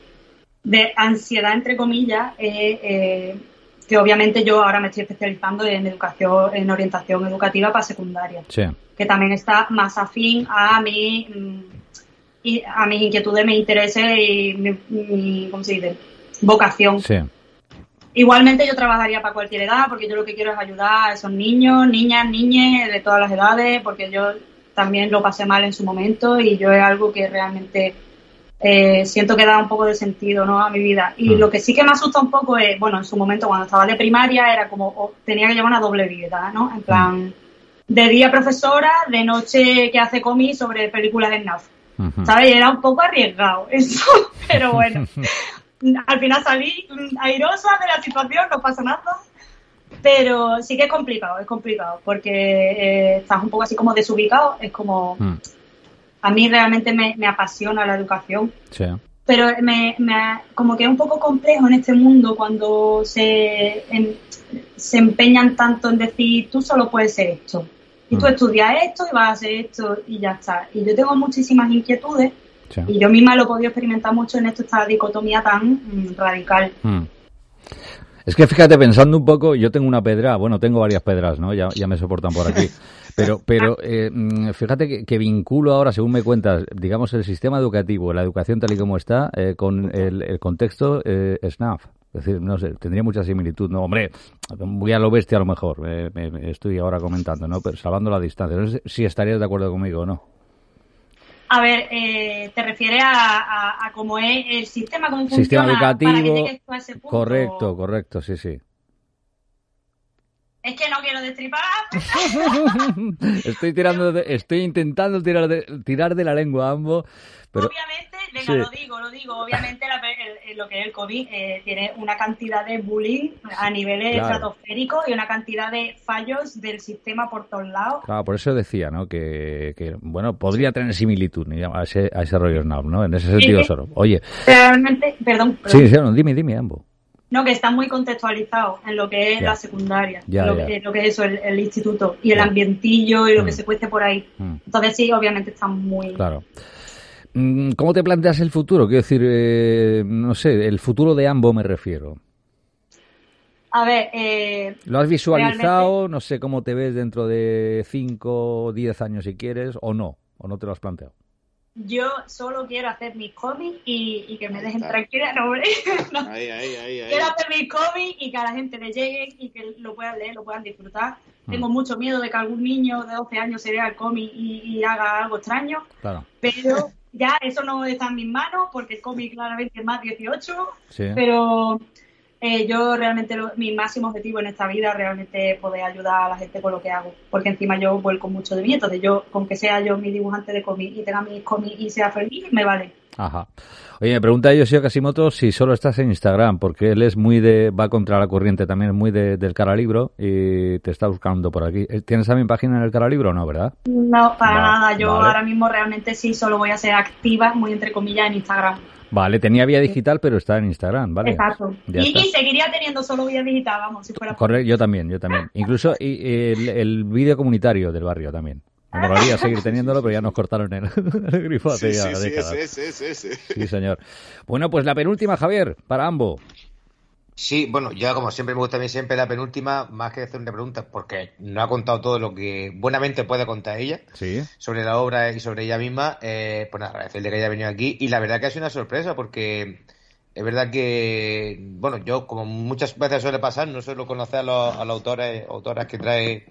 de ansiedad, entre comillas, es eh, que obviamente yo ahora me estoy especializando en educación, en orientación educativa para secundaria, Sí. que también está más afín a mi mm, y a mis inquietudes, mis intereses y mi, mi- ¿cómo se dice? vocación. Sí. Igualmente yo trabajaría para cualquier edad porque yo lo que quiero es ayudar a esos niños, niñas, niñes de todas las edades porque yo también lo pasé mal en su momento y yo es algo que realmente eh, siento que da un poco de sentido ¿no? a mi vida. Y Mm. lo que sí que me asusta un poco es, bueno, en su momento cuando estaba de primaria era como, oh, tenía que llevar una doble vida, ¿no? En plan, de día profesora, de noche que hace cómics sobre películas en NAF. Ujú. ¿Sabes? Y Era un poco arriesgado eso, pero bueno. Al final salí mm, airosa de la situación, no pasa nada. Pero sí que es complicado, es complicado, porque eh, estás un poco así como desubicado. Es como, Mm. A mí realmente me, me apasiona la educación, Sí. pero me, me- como que es un poco complejo en este mundo cuando se, en- se empeñan tanto en decir, tú solo puedes ser esto. Y tú Mm. estudias esto y vas a hacer esto y ya está. Y yo tengo muchísimas inquietudes sí. y yo misma lo he podido experimentar mucho en esto, esta dicotomía tan mm, radical. Mm. Es que fíjate, pensando un poco, yo tengo una pedra, bueno, tengo varias pedras, ¿no? Ya, ya me soportan por aquí. Pero, pero eh, mm, fíjate que, que vinculo ahora, según me cuentas, digamos, el sistema educativo, la educación tal y como está, eh, con el, el contexto eh, SNAF. Es decir, no sé, tendría mucha similitud. No, hombre, voy a lo bestia a lo mejor, eh, me- me estoy ahora comentando, ¿no? Pero salvando la distancia. No sé si estarías de acuerdo conmigo o no. A ver, eh, te refieres a, a, a cómo es el sistema, cómo Sistema funciona para que educativo, llegues tú a ese punto. correcto, correcto, sí, sí. Es que no quiero destripar. estoy tirando, de- estoy intentando tirar de, tirar de la lengua a ambos, pero obviamente, venga, sí. lo digo, lo digo. Obviamente, la- el- el- lo que es el COVID eh, tiene una cantidad de bullying a niveles Claro. estratosféricos y una cantidad de fallos del sistema por todos lados. Claro, por eso decía, ¿no? Que, que, bueno, podría tener similitud a ese, a ese rollo ¿no? En ese sentido solo. Oye, Realmente, perdón, perdón. sí, sí, no, dime, dime ambos. No, que están muy contextualizados en lo que es la secundaria, Ya, lo. Que, lo que es eso, el, el instituto y el ambientillo y lo Mm. que se cuece por ahí. Mm, Entonces sí, obviamente están muy... claro. Mm, ¿Cómo te planteas el futuro? Quiero decir, eh, no sé, el futuro de ambos me refiero. A ver, eh, ¿Lo has visualizado? Realmente- No sé cómo te ves dentro de 5 o 10 años si quieres, o no, o no te lo has planteado. Yo solo quiero hacer mis cómics y, y que me dejen está. tranquila, no, hombre. No. Ahí, ahí, ahí, ahí. Quiero hacer mis cómics y que a la gente le llegue y que lo puedan leer, lo puedan disfrutar. Tengo Mm. mucho miedo de que algún niño de 12 años se vea el cómic y, y haga algo extraño, Claro, pero ya eso no está en mis manos porque el cómic claramente es más 18, sí. pero eh, yo realmente lo- mi máximo objetivo en esta vida realmente es poder ayudar a la gente con lo que hago, porque encima yo vuelco mucho de mí, entonces yo, con que sea yo mi dibujante de cómic y tenga mis cómics y sea feliz, me vale. Ajá. Oye, me pregunta Yoshio Kasimoto si solo estás en Instagram, porque él es muy de, va contra la corriente también, es muy de, del cara libro y te está buscando por aquí. Eh, ¿Tienes también página en el cara libro o no, verdad? No, para nada, yo vale. ahora mismo realmente sí solo voy a ser activa, muy entre comillas, en Instagram. Vale, tenía vía digital, pero está en Instagram, ¿vale? Exacto. Ya Y, está. y seguiría teniendo solo vía digital, vamos, si fuera Correcto, yo también, yo también. Incluso y, y el, el vídeo comunitario del barrio también. Me molaría seguir teniéndolo, pero ya nos cortaron el, el grifo hace Sí, ya sí, sí, ese, ese, ese, ese. Sí, señor. Bueno, pues la penúltima, Javier, para ambos. Sí, bueno, yo como siempre me gusta a mí siempre la penúltima, más que hacer una pregunta, porque no ha contado todo lo que buenamente puede contar ella Sí. sobre la obra y sobre ella misma, eh, pues nada, agradecerle que haya venido aquí y la verdad que ha sido una sorpresa porque es verdad que, bueno, yo como muchas veces suele pasar, no suelo conocer a los, a los autores, autoras que trae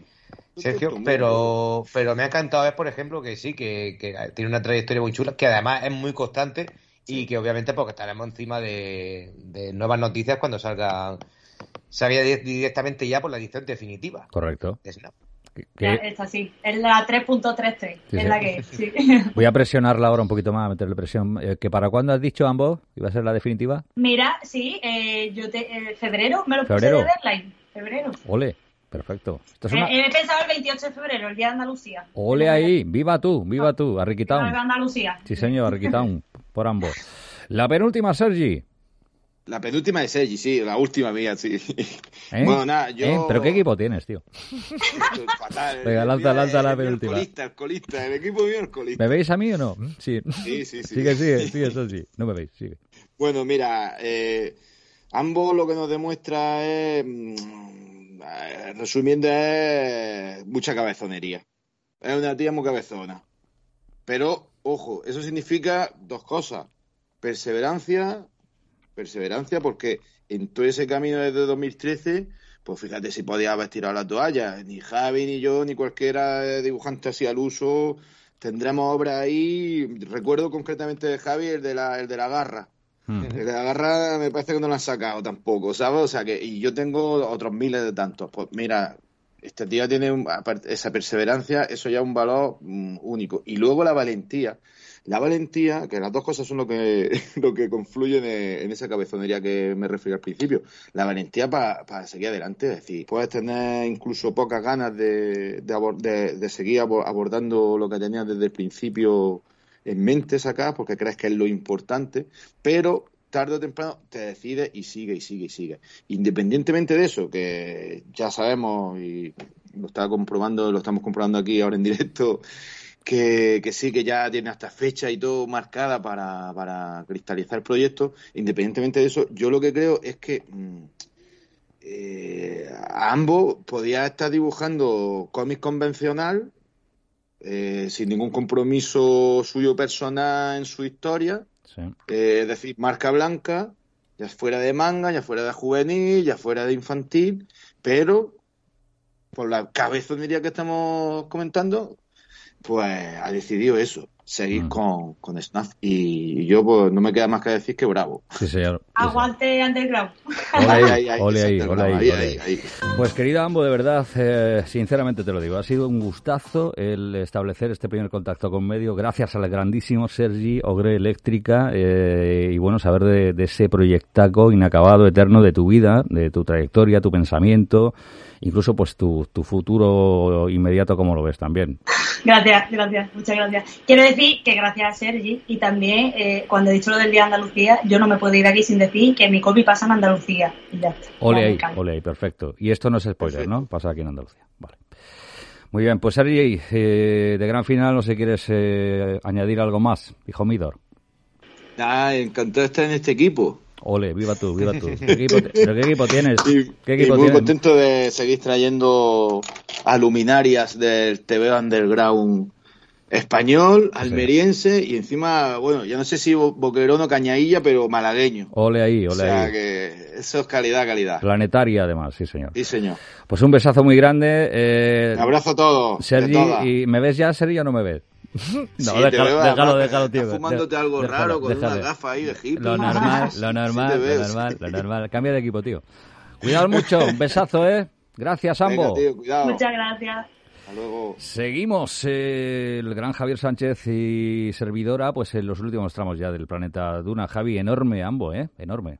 Sergio, pero, pero me ha encantado ver, por ejemplo, que sí, que, que tiene una trayectoria muy chula, que además es muy constante y que obviamente porque estaremos encima de, de nuevas noticias cuando salga, salga di- directamente ya por la edición definitiva Correcto. de Snap. Que- Ya, que- esta sí, es la 3.33, Sí, es sí. la que es, sí. voy a presionarla ahora un poquito más, a meterle presión. Eh, ¿Que para cuándo has dicho ambos? ¿Iba a ser la definitiva? Mira, sí, eh, yo te, eh, febrero, me lo ¿Febrero? puse de deadline, febrero. Ole, perfecto. Esto es Eh, una... he pensado el 28 de febrero, el día de Andalucía. Ole ahí, viva tú, viva tú, El día Arriquitown. de Andalucía. Sí, señor, Arriquitown, por ambos. La penúltima, Sergi. La penúltima de Sergi, sí, la última mía, sí. ¿Eh? Bueno, nada, yo... ¿Eh? ¿Pero qué equipo tienes, tío? Fatal. Venga, lanza, lanza la el penúltima. colista, el colista, el equipo mío el colista. ¿Me veis a mí o no? Sí. Sí, sí, sí. Sigue, sigue, sigue, Sergi. No me veis, sigue. Bueno, mira, eh, Ambos lo que nos demuestra es, mm, resumiendo, es mucha cabezonería. Es una tía muy cabezona. Pero, ojo, eso significa dos cosas. Perseverancia, perseverancia, porque en todo ese camino desde 2013, pues fíjate si podía haber tirado la toalla. Ni Javi, ni yo, ni cualquiera dibujante así al uso. Tendremos obras ahí. Recuerdo concretamente de Javi, el de la, el de la garra. El de la garra me parece que no lo han sacado tampoco, ¿sabes? O sea que, y yo tengo otros miles de tantos. Pues mira, este tío tiene un- esa perseverancia, eso ya es un valor mm, único. Y luego la valentía. La valentía, que las dos cosas son lo que, lo que confluyen en, esa cabezonería que me referí al principio. La valentía para seguir adelante, es decir, puedes tener incluso pocas ganas de, de, de- de seguir abo- abordando lo que tenías desde el principio en mente sacar, porque crees que es lo importante, pero tarde o temprano te decides y sigue y sigue y sigue. Independientemente de eso, que ya sabemos y lo está comprobando, lo estamos comprobando aquí ahora en directo, que, sí, que ya tiene hasta fecha y todo marcada para, para cristalizar el proyecto. Independientemente de eso, yo lo que creo es que mm, eh, ambos podía estar dibujando cómic convencional eh, sin ningún compromiso suyo personal en su historia. Eh, es decir, marca blanca, ya fuera de manga, ya fuera de juvenil, ya fuera de infantil, pero por la cabezonería que estamos comentando, pues ha decidido eso, seguir Mm. con, con Snaf. Y yo pues no me queda más que decir que bravo. Sí, señor. Aguante underground. Ole ahí, ahí. Pues querida Ambo, de verdad, eh, sinceramente te lo digo, ha sido un gustazo el establecer este primer contacto con medio, gracias al grandísimo Sergi Ogre Eléctrica eh, y bueno, saber de, de ese proyectaco inacabado, eterno de tu vida, de tu trayectoria, tu pensamiento, incluso pues tu, tu futuro inmediato, como lo ves también. Gracias, gracias, muchas gracias. Quiero decir que gracias a Sergi y también eh, cuando he dicho lo del Día de Andalucía, yo no me puedo ir aquí sin decir que mi copy pasa en Andalucía. Y ya está. Ole ahí, callo. ole ahí, perfecto. Y esto no es spoiler, Perfecto. ¿no? Pasa aquí en Andalucía. Vale. Muy bien, pues Sergi, eh, de gran final, no sé si quieres eh, añadir algo más, hijo Midor. Ah, encantado de estar en este equipo. Ole, viva tú, viva tú. ¿Qué equipo, ¿Pero qué equipo tienes? Y, ¿Qué y equipo muy tienes? contento de seguir trayendo a luminarias del TV Underground español, almeriense y encima, bueno, ya no sé si bo- boquerón o cañailla, pero malagueño. Ole ahí, O ole sea ahí. que eso es calidad, calidad. Planetaria, además, sí, señor. Sí, señor. Pues un besazo muy grande. Eh, Un abrazo a todos. Sergi. ¿y me ves ya, Sergi, o no me ves? No, Sí, déjalo, veo, déjalo, déjalo, estás tío. fumándote De- algo déjalo, raro con déjalo. una gafa ahí de hippie. Lo normal, lo normal, lo veo, normal, sí. lo normal. Cambia de equipo, tío. Cuidado mucho, un besazo, ¿eh? Gracias, Venga, Ambo. tío, cuidado. Muchas gracias. Luego. Seguimos, eh, el gran Javier Sánchez y servidora, pues en los últimos tramos ya del planeta Duna. Javi, enorme Ambo, ¿eh? Enorme.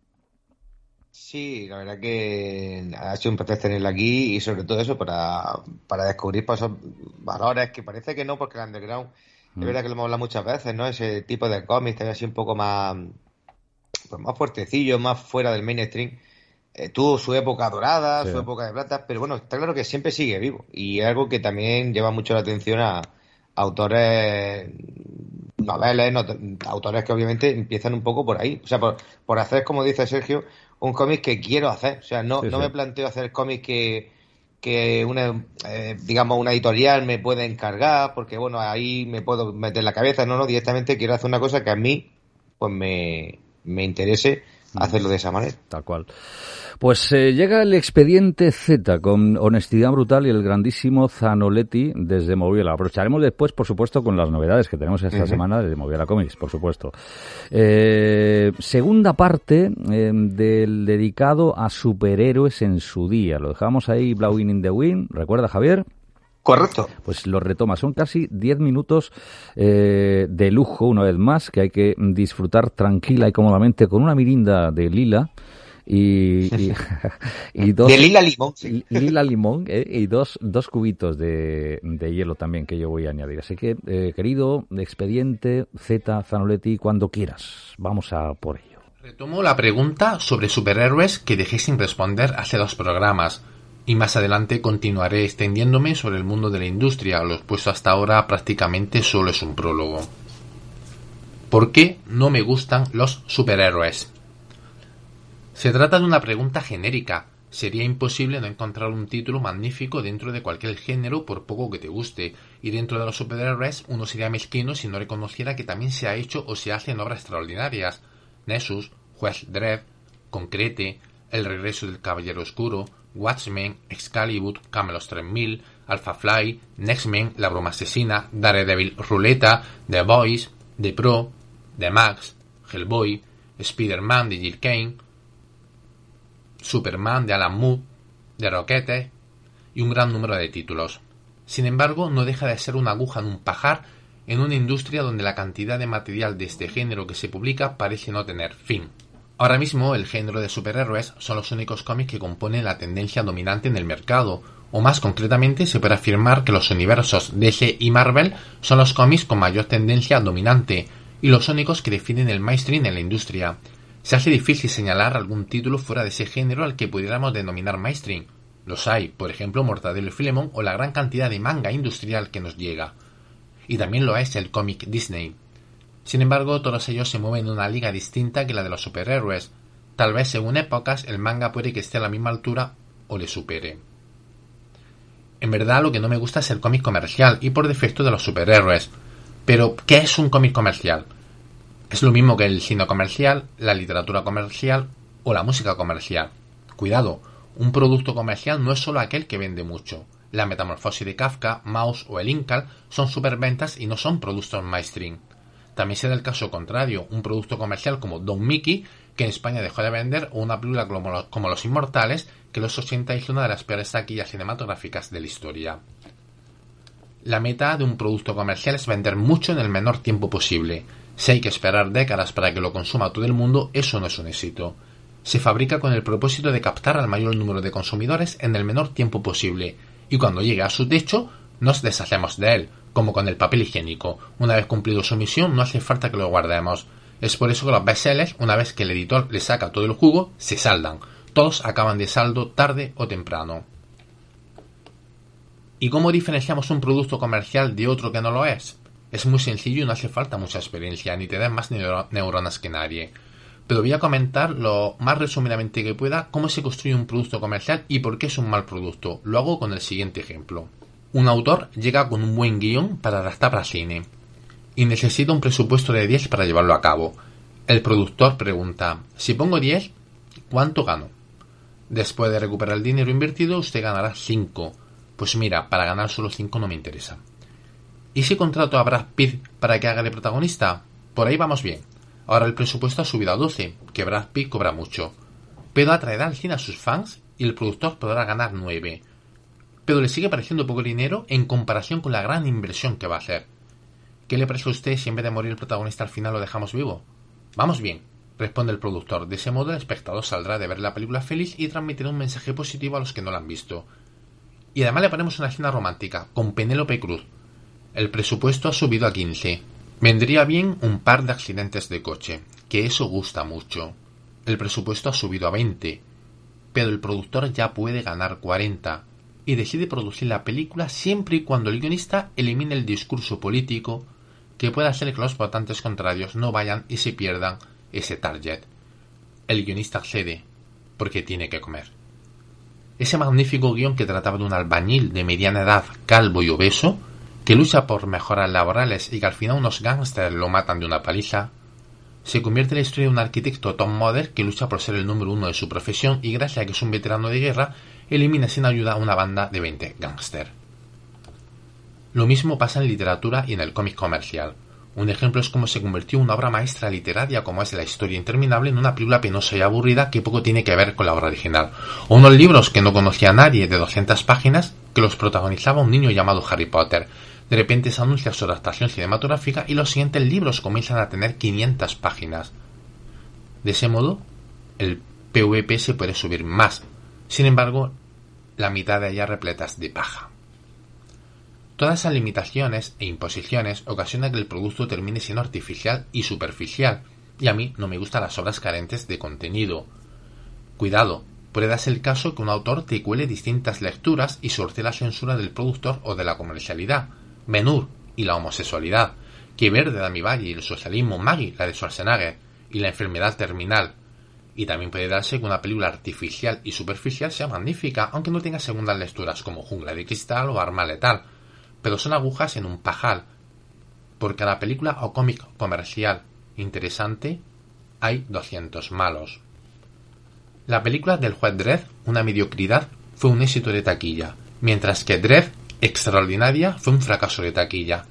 Sí, la verdad que ha sido un placer tenerla aquí y sobre todo eso para, para descubrir pues, esos valores que parece que no, porque el underground, Mm. es verdad que lo hemos hablado muchas veces, ¿no? Ese tipo de cómics, también así un poco más, pues más fuertecillo, más fuera del mainstream. Eh, tuvo su época dorada, Sí. su época de plata, pero bueno, está claro que siempre sigue vivo y es algo que también lleva mucho la atención a autores noveles, not- autores que obviamente empiezan un poco por ahí. O sea, por, por hacer, como dice Sergio, un cómic que quiero hacer. O sea, no, Sí, no sí. me planteo hacer cómics que, que una, eh, digamos, una editorial me puede encargar, porque bueno, ahí me puedo meter la cabeza. No, no, directamente quiero hacer una cosa que a mí, pues me, me interese hacerlo de esa manera. Tal cual. Pues eh, llega el expediente Z con honestidad brutal y el grandísimo Zanoletti desde Moviela. Aprovecharemos después, por supuesto, con las novedades que tenemos esta semana desde Moviela Comics, por supuesto. Eh, segunda parte eh, del dedicado a superhéroes en su día. Lo dejamos ahí, Blowing in the Wind. ¿Recuerda, Javier? Correcto. Pues lo retoma. Son casi 10 minutos eh, de lujo, una vez más, que hay que disfrutar tranquila y cómodamente con una mirinda de lila y, y, y dos... De Lila Limón. sí. Lila limón eh, y dos, dos cubitos de, de hielo también que yo voy a añadir. Así que, eh, querido expediente Z Zanoletti, cuando quieras, vamos a por ello. Retomo la pregunta sobre superhéroes que dejé sin responder hace dos programas. Y más adelante continuaré extendiéndome sobre el mundo de la industria, lo expuesto hasta ahora prácticamente solo es un prólogo. ¿Por qué no me gustan los superhéroes? Se trata de una pregunta genérica. Sería imposible no encontrar un título magnífico dentro de cualquier género por poco que te guste, y dentro de los superhéroes uno sería mezquino si no reconociera que también se ha hecho o se hacen obras extraordinarias. Nessus, Juez Dredd, Concrete, El regreso del Caballero Oscuro, Watchmen, Excalibur, Camelos 3000, Alpha Fly, Next Men, La Broma Asesina, Daredevil Ruleta, The Boys, The Pro, The Max, Hellboy, Spider-Man de Jill Kane, Superman de Alan Moore, de Roquete y un gran número de títulos. Sin embargo, no deja de ser una aguja en un pajar en una industria donde la cantidad de material de este género que se publica parece no tener fin. Ahora mismo el género de superhéroes son los únicos cómics que componen la tendencia dominante en el mercado, o más concretamente se puede afirmar que los universos DC y Marvel son los cómics con mayor tendencia dominante, y los únicos que definen el mainstream en la industria. Se hace difícil señalar algún título fuera de ese género al que pudiéramos denominar mainstream. Los hay, por ejemplo Mortadelo y Filemon o la gran cantidad de manga industrial que nos llega. Y también lo es el cómic Disney. Sin embargo, todos ellos se mueven en una liga distinta que la de los superhéroes. Tal vez según épocas el manga puede que esté a la misma altura o le supere. En verdad lo que no me gusta es el cómic comercial y por defecto de los superhéroes. Pero, ¿qué es un cómic comercial? Es lo mismo que el cine comercial, la literatura comercial o la música comercial. Cuidado, un producto comercial no es solo aquel que vende mucho. La metamorfosis de Kafka, Maus o el Incal son superventas y no son productos mainstream. También se da el caso contrario, un producto comercial como Don Mickey, que en España dejó de vender, o una película como, Los Inmortales, que en los 80 hizo una de las peores taquillas cinematográficas de la historia. La meta de un producto comercial es vender mucho en el menor tiempo posible. Si hay que esperar décadas para que lo consuma todo el mundo, eso no es un éxito. Se fabrica con el propósito de captar al mayor número de consumidores en el menor tiempo posible, y cuando llegue a su techo, nos deshacemos de él, como con el papel higiénico. Una vez cumplido su misión, no hace falta que lo guardemos. Es por eso que los bestsellers, una vez que el editor le saca todo el jugo, se saldan. Todos acaban de saldo tarde o temprano. ¿Y cómo diferenciamos un producto comercial de otro que no lo es? Es muy sencillo y no hace falta mucha experiencia, ni te dan más neuronas que nadie. Pero voy a comentar lo más resumidamente que pueda cómo se construye un producto comercial y por qué es un mal producto. Lo hago con el siguiente ejemplo. Un autor llega con un buen guion para adaptar para cine y necesita un presupuesto de 10 para llevarlo a cabo. El productor pregunta, si pongo 10, ¿cuánto gano? Después de recuperar el dinero invertido, usted ganará 5. Pues mira, para ganar solo 5 no me interesa. ¿Y si contrato a Brad Pitt para que haga de protagonista? Por ahí vamos bien. Ahora el presupuesto ha subido a 12, que Brad Pitt cobra mucho. Pero atraerá al cine a sus fans y el productor podrá ganar 9 pero le sigue pareciendo poco dinero en comparación con la gran inversión que va a hacer. ¿Qué le parece a usted si en vez de morir el protagonista al final lo dejamos vivo? Vamos bien, responde el productor. De ese modo el espectador saldrá de ver la película feliz y transmitirá un mensaje positivo a los que no la han visto. Y además le ponemos una escena romántica, con Penélope Cruz. El presupuesto ha subido a 15. Vendría bien un par de accidentes de coche, que eso gusta mucho. El presupuesto ha subido a 20, pero el productor ya puede ganar 40 y decide producir la película siempre y cuando el guionista elimine el discurso político que pueda hacer que los votantes contrarios no vayan y se pierdan ese target. El guionista accede porque tiene que comer. Ese magnífico guion que trataba de un albañil de mediana edad, calvo y obeso, que lucha por mejoras laborales y que al final unos gángsters lo matan de una paliza, se convierte en la historia de un arquitecto Tom Mother que lucha por ser el número uno de su profesión y gracias a que es un veterano de guerra, elimina sin ayuda a una banda de 20 gángster. Lo mismo pasa en literatura y en el cómic comercial. Un ejemplo es cómo se convirtió una obra maestra literaria como es la historia interminable en una película penosa y aburrida que poco tiene que ver con la obra original. O unos libros que no conocía nadie de 200 páginas que los protagonizaba un niño llamado Harry Potter. De repente se anuncia su adaptación cinematográfica y los siguientes libros comienzan a tener 500 páginas. De ese modo, el PVP se puede subir más. Sin embargo, la mitad de ellas repletas de paja. Todas esas limitaciones e imposiciones ocasionan que el producto termine siendo artificial y superficial, y a mí no me gustan las obras carentes de contenido. Cuidado, puede darse el caso que un autor te cuele distintas lecturas y sorte la censura del productor o de la comercialidad, Menur y la homosexualidad, que Verde de Valle y el socialismo Maggie, la de Schwarzenegger, y la enfermedad terminal, Y también puede darse que una película artificial y superficial sea magnífica, aunque no tenga segundas lecturas como Jungla de Cristal o Arma Letal. Pero son agujas en un pajal. Por cada película o cómic comercial interesante hay 200 malos. La película del juez Dredd, una mediocridad, fue un éxito de taquilla, mientras que Dredd, extraordinaria, fue un fracaso de taquilla.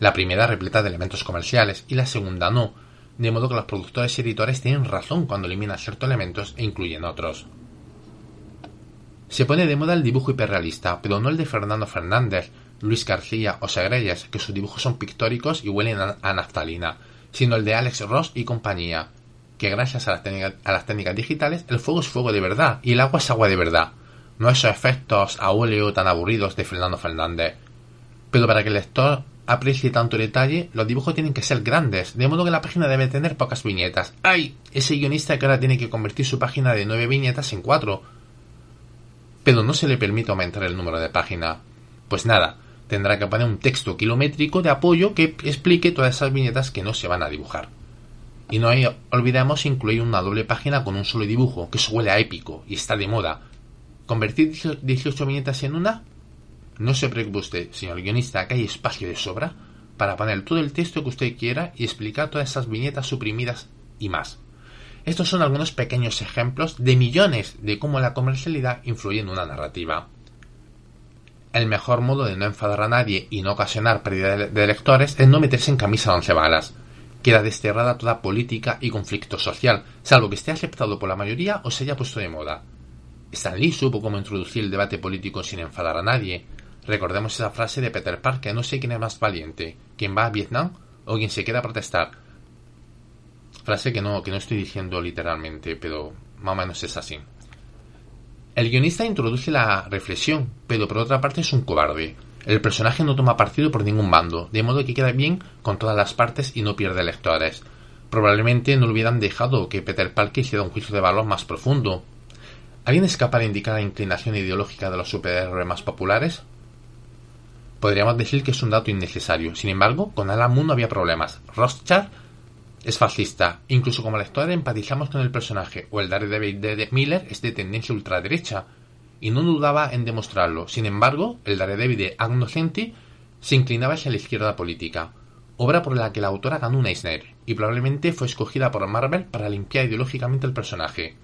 La primera repleta de elementos comerciales y la segunda no, de modo que los productores y editores tienen razón cuando eliminan ciertos elementos e incluyen otros. Se pone de moda el dibujo hiperrealista, pero no el de Fernando Fernández, Luis García o Segreyes, que sus dibujos son pictóricos y huelen a, naftalina, sino el de Alex Ross y compañía, que gracias a las, a las técnicas digitales el fuego es fuego de verdad y el agua es agua de verdad, no esos efectos a óleo tan aburridos de Fernando Fernández. Pero para que el lector aprecie tanto detalle, los dibujos tienen que ser grandes, de modo que la página debe tener pocas viñetas. ¡Ay! Ese guionista que ahora tiene que convertir su página de nueve viñetas en cuatro. Pero no se le permite aumentar el número de página. Pues nada, tendrá que poner un texto kilométrico de apoyo que explique todas esas viñetas que no se van a dibujar. Y no olvidemos incluir una doble página con un solo dibujo, que eso huele a épico y está de moda. ¿Convertir 18 viñetas en una? No se preocupe usted, señor guionista, que hay espacio de sobra para poner todo el texto que usted quiera y explicar todas esas viñetas suprimidas y más. Estos son algunos pequeños ejemplos de millones de cómo la comercialidad influye en una narrativa. El mejor modo de no enfadar a nadie y no ocasionar pérdida de lectores es no meterse en camisa once balas. Queda desterrada toda política y conflicto social, salvo que esté aceptado por la mayoría o se haya puesto de moda. Stan Lee supo cómo introducir el debate político sin enfadar a nadie, Recordemos esa frase de Peter Parker, no sé quién es más valiente, quién va a Vietnam o quien se queda a protestar. Frase que no, que no estoy diciendo literalmente, pero más o menos es así. El guionista introduce la reflexión, pero por otra parte es un cobarde. El personaje no toma partido por ningún bando, de modo que queda bien con todas las partes y no pierde lectores. Probablemente no le hubieran dejado que Peter Parker hiciera un juicio de valor más profundo. ¿Alguien es capaz de indicar la inclinación ideológica de los superhéroes más populares? Podríamos decir que es un dato innecesario. Sin embargo, con Alan no había problemas. Rothschild es fascista. Incluso como lectores empatizamos con el personaje. O el Daredevil de Miller es de tendencia ultraderecha. Y no dudaba en demostrarlo. Sin embargo, el Daredevil de Agnoscenti se inclinaba hacia la izquierda política. Obra por la que la autora ganó un Eisner. Y probablemente fue escogida por Marvel para limpiar ideológicamente el personaje.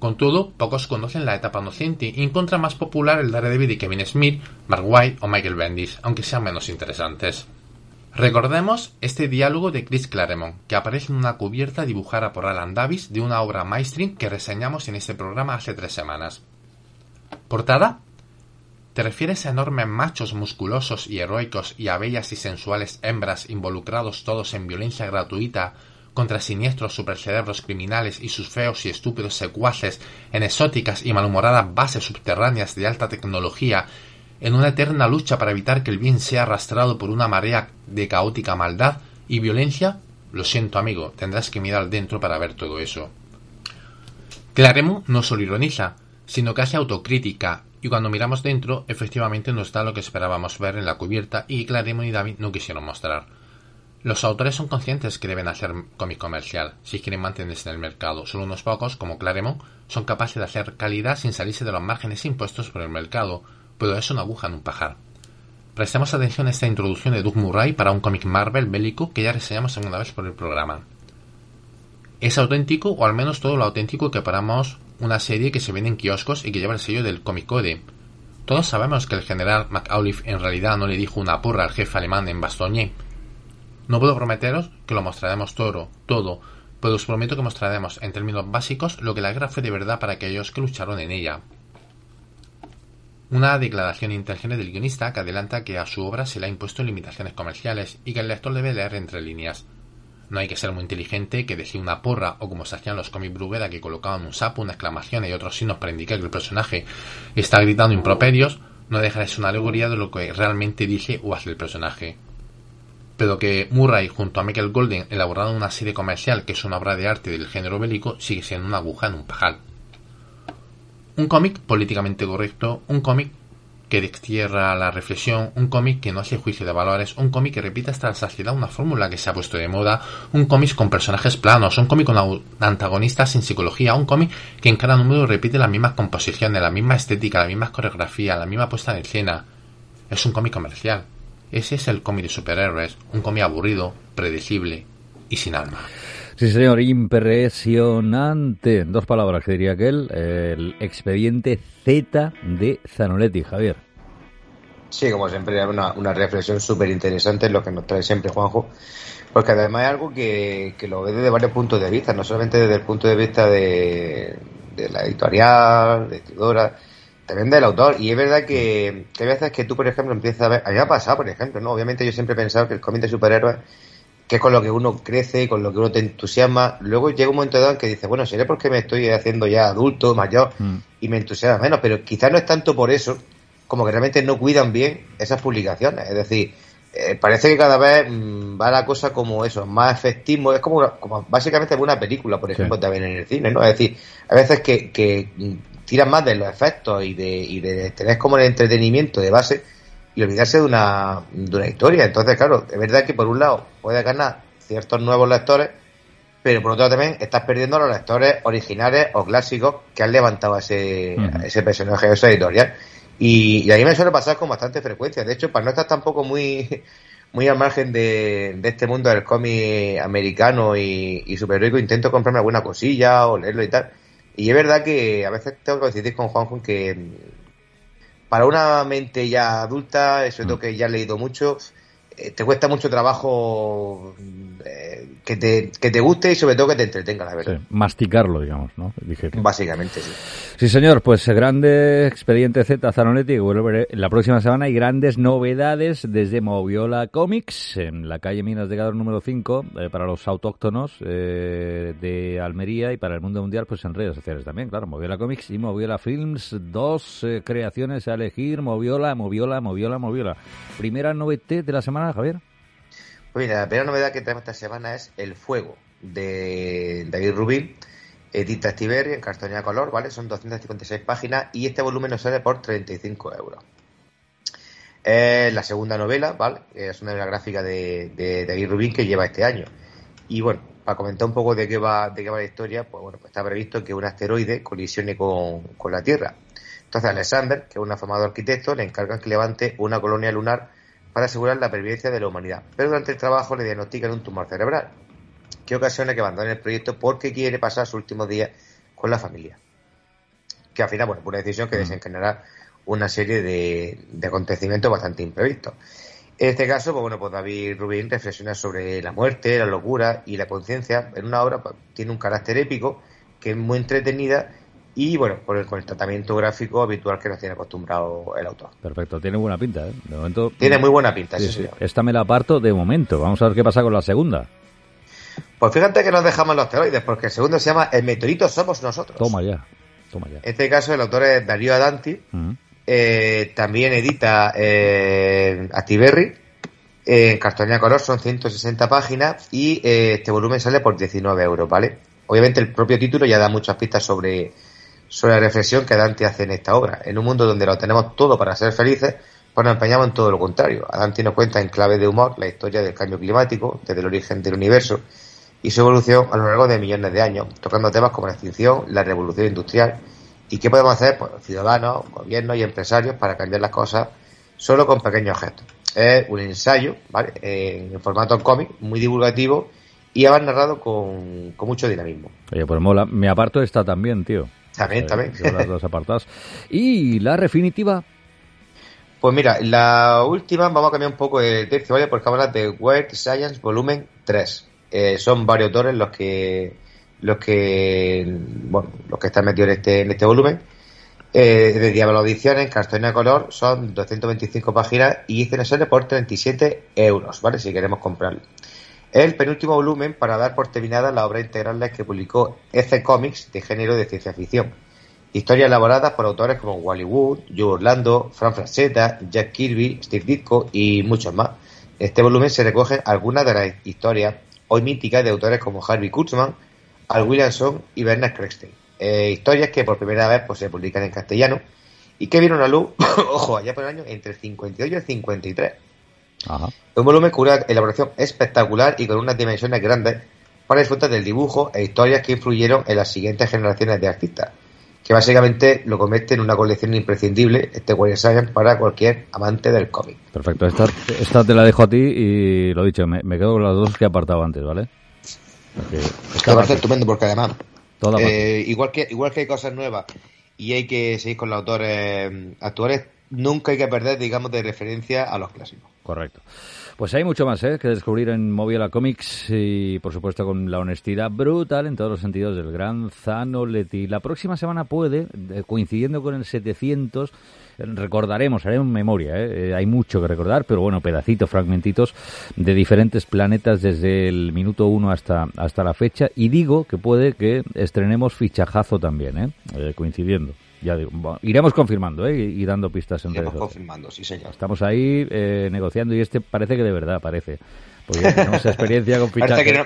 Con todo, pocos conocen la etapa inocente y encuentran más popular el Daredevil de Kevin Smith, Mark White o Michael Bendis, aunque sean menos interesantes. Recordemos este diálogo de Chris Claremont, que aparece en una cubierta dibujada por Alan Davis de una obra mainstream que reseñamos en este programa hace tres semanas. Portada. ¿Te refieres a enormes machos musculosos y heroicos y a bellas y sensuales hembras involucrados todos en violencia gratuita contra siniestros supercerebros criminales y sus feos y estúpidos secuaces en exóticas y malhumoradas bases subterráneas de alta tecnología, en una eterna lucha para evitar que el bien sea arrastrado por una marea de caótica maldad y violencia, lo siento amigo, tendrás que mirar dentro para ver todo eso. Claremont no solo ironiza, sino que hace autocrítica, y cuando miramos dentro, efectivamente nos da lo que esperábamos ver en la cubierta y Claremont y David no quisieron mostrar. Los autores son conscientes que deben hacer cómic comercial si quieren mantenerse en el mercado. Solo unos pocos, como Claremont, son capaces de hacer calidad sin salirse de los márgenes impuestos por el mercado, pero es una aguja en un pajar. Prestemos atención a esta introducción de Doug Murray para un cómic Marvel bélico que ya reseñamos alguna vez por el programa. Es auténtico, o al menos todo lo auténtico que paramos una serie que se vende en kioscos y que lleva el sello del Comic Code. Todos sabemos que el general McAuliffe en realidad no le dijo una porra al jefe alemán en Bastogne, no puedo prometeros que lo mostraremos todo, todo, pero os prometo que mostraremos en términos básicos lo que la guerra fue de verdad para aquellos que lucharon en ella. Una declaración inteligente del guionista que adelanta que a su obra se le ha impuesto limitaciones comerciales y que el lector debe leer entre líneas. No hay que ser muy inteligente que decir una porra o como se hacían los cómics Bruguera que colocaban un sapo, una exclamación y otros signos para indicar que el personaje está gritando improperios, no deja de ser una alegoría de lo que realmente dice o hace el personaje pero que Murray junto a Michael Golden elaboraron una serie comercial que es una obra de arte del género bélico sigue siendo una aguja en un pajal. Un cómic políticamente correcto, un cómic que destierra la reflexión, un cómic que no hace juicio de valores, un cómic que repite hasta la saciedad una fórmula que se ha puesto de moda, un cómic con personajes planos, un cómic con antagonistas sin psicología, un cómic que en cada número repite las mismas composiciones, la misma estética, la misma coreografía, la misma puesta en escena. Es un cómic comercial. Ese es el cómic de superhéroes, un cómic aburrido, predecible y sin alma. Sí, señor, impresionante. Dos palabras que diría aquel, el expediente Z de Zanoletti, Javier. Sí, como siempre, una, una reflexión súper interesante en lo que nos trae siempre Juanjo, porque además es algo que, lo ve desde varios puntos de vista, no solamente desde el punto de vista de, la editorial, de escritora, también del autor. Y es verdad que, que hay veces que tú, por ejemplo, empiezas a ver. A mí me ha pasado, por ejemplo, ¿no? Obviamente yo siempre he pensado que el cómic de superhéroes que es con lo que uno crece, con lo que uno te entusiasma. Luego llega un momento dado en que dices, bueno, seré porque me estoy haciendo ya adulto, mayor, mm. y me entusiasma menos, pero quizás no es tanto por eso, como que realmente no cuidan bien esas publicaciones. Es decir, eh, parece que cada vez mm, va la cosa como eso, más efectivo, es como, como básicamente una película, por ejemplo, también en el cine, ¿no? Es decir, a veces que, que mm, tiran más de los efectos y de, y de tener como el entretenimiento de base y olvidarse de una, de una historia. Entonces, claro, es verdad que por un lado puedes ganar ciertos nuevos lectores, pero por otro lado también estás perdiendo a los lectores originales o clásicos que han levantado ese, ese personaje, esa editorial. Y, y a mí me suele pasar con bastante frecuencia. De hecho, para no estar tampoco muy, muy al margen de, de este mundo del cómic americano y, y superhéroico, intento comprarme alguna cosilla o leerlo y tal. Y es verdad que a veces tengo que coincidir con Juanjo que para una mente ya adulta, eso es lo mm. que ya he leído mucho, te cuesta mucho trabajo eh, que, te, que te guste y sobre todo que te entretenga, la verdad. masticarlo, digamos, ¿no? Básicamente, sí. Sí, señor, pues grande expediente Z Zanonetti que vuelve la próxima semana y grandes novedades desde Moviola Comics en la calle Minas de Gador número 5 eh, para los autóctonos de Almería y para el mundo mundial pues en redes sociales también, claro, Moviola Comics y Moviola Films, dos creaciones a elegir, Moviola, Moviola, Moviola, Moviola. Primera novedad de la semana Javier? Pues la primera novedad que tenemos esta semana es El Fuego, de David Rubin, edita Stiberri en cartonía color, ¿vale? Son 256 páginas y este volumen nos sale por 35 euros. Es la segunda novela, ¿vale? Es una novela gráfica de, David Rubin que lleva este año. Y bueno, para comentar un poco de qué va, de qué va la historia, pues bueno, pues está previsto que un asteroide colisione con, con la Tierra. Entonces Alexander, que es un afamado arquitecto, le encarga que levante una colonia lunar para asegurar la pervivencia de la humanidad. Pero durante el trabajo le diagnostican un tumor cerebral, que ocasiona que abandone el proyecto porque quiere pasar sus últimos días con la familia. Que al final, bueno, por una decisión que mm. desencadenará una serie de, acontecimientos bastante imprevistos. En este caso, pues bueno, pues David Rubin reflexiona sobre la muerte, la locura y la conciencia en una obra, pues, tiene un carácter épico, que es muy entretenida y bueno, por el, con el tratamiento gráfico habitual que nos tiene acostumbrado el autor. Perfecto, tiene buena pinta, ¿eh? De momento... Tiene muy buena pinta, sí, sí, Esta me la aparto de momento. Vamos a ver qué pasa con la segunda. Pues fíjate que nos dejamos los asteroides, porque el segundo se llama El meteorito somos nosotros. Toma ya, toma ya. En este caso el autor es Darío Adanti, eh, también edita eh, Actiberri, en cartonía color son 160 páginas y eh, este volumen sale por 19 euros, ¿vale? Obviamente el propio título ya da muchas pistas sobre sobre la reflexión que Dante hace en esta obra. En un mundo donde lo tenemos todo para ser felices, pues nos empeñamos en todo lo contrario. Dante nos cuenta en clave de humor la historia del cambio climático, desde el origen del universo y su evolución a lo largo de millones de años, tocando temas como la extinción, la revolución industrial y qué podemos hacer pues, ciudadanos, gobiernos y empresarios para cambiar las cosas solo con pequeños gestos. Es un ensayo, ¿vale? En formato cómic, muy divulgativo y además narrado con, mucho dinamismo. Oye, pues mola. Me aparto esta también, tío. También, también. las dos apartadas. ¿Y la definitiva? Pues mira, la última vamos a cambiar un poco de texto, ¿vale? Porque habla de Weird Science Volumen 3. Eh, son varios autores los que los que bueno, los que están metidos en este, en este volumen. Eh, de Diablo Ediciones, en cartulina color, son 225 páginas y sale por 37 euros, ¿vale? Si queremos comprarlo el penúltimo volumen para dar por terminada la obra integral que publicó EC Comics de género de ciencia ficción. Historias elaboradas por autores como Wally Wood, Joe Orlando, Fran Francetta, Jack Kirby, Steve Ditko y muchos más. En este volumen se recogen algunas de las historias hoy míticas de autores como Harvey Kurtzman, Al Williamson y Bernard Krechstein. Eh, historias que por primera vez pues, se publican en castellano y que vieron a luz, ojo, allá por el año entre el 58 y el 53. Ajá. Un volumen con una elaboración espectacular y con unas dimensiones grandes para disfrutar del dibujo e historias que influyeron en las siguientes generaciones de artistas, que básicamente lo convierte en una colección imprescindible, este Warrior Science, para cualquier amante del cómic. Perfecto, esta, esta te la dejo a ti y lo dicho, me, me quedo con las dos que he apartado antes, ¿vale? Esta parece parte- estupendo porque además, eh, igual, que, igual que hay cosas nuevas y hay que seguir con los autores mm, actuales, nunca hay que perder, digamos, de referencia a los clásicos. Correcto. Pues hay mucho más ¿eh? que descubrir en Moviola Comics y, por supuesto, con la honestidad brutal en todos los sentidos del gran Zanoletti. La próxima semana puede, coincidiendo con el 700, eh, recordaremos, haremos memoria. ¿eh? Eh, hay mucho que recordar, pero bueno, pedacitos, fragmentitos de diferentes planetas desde el minuto uno hasta, hasta la fecha. Y digo que puede que estrenemos fichajazo también, ¿eh? Eh, coincidiendo. Ya digo, bueno, iremos confirmando ¿eh? y, y dando pistas en sociales. confirmando, sí señor. Estamos ahí eh, negociando y este parece que de verdad parece. Porque tenemos experiencia con Parece fichajes. que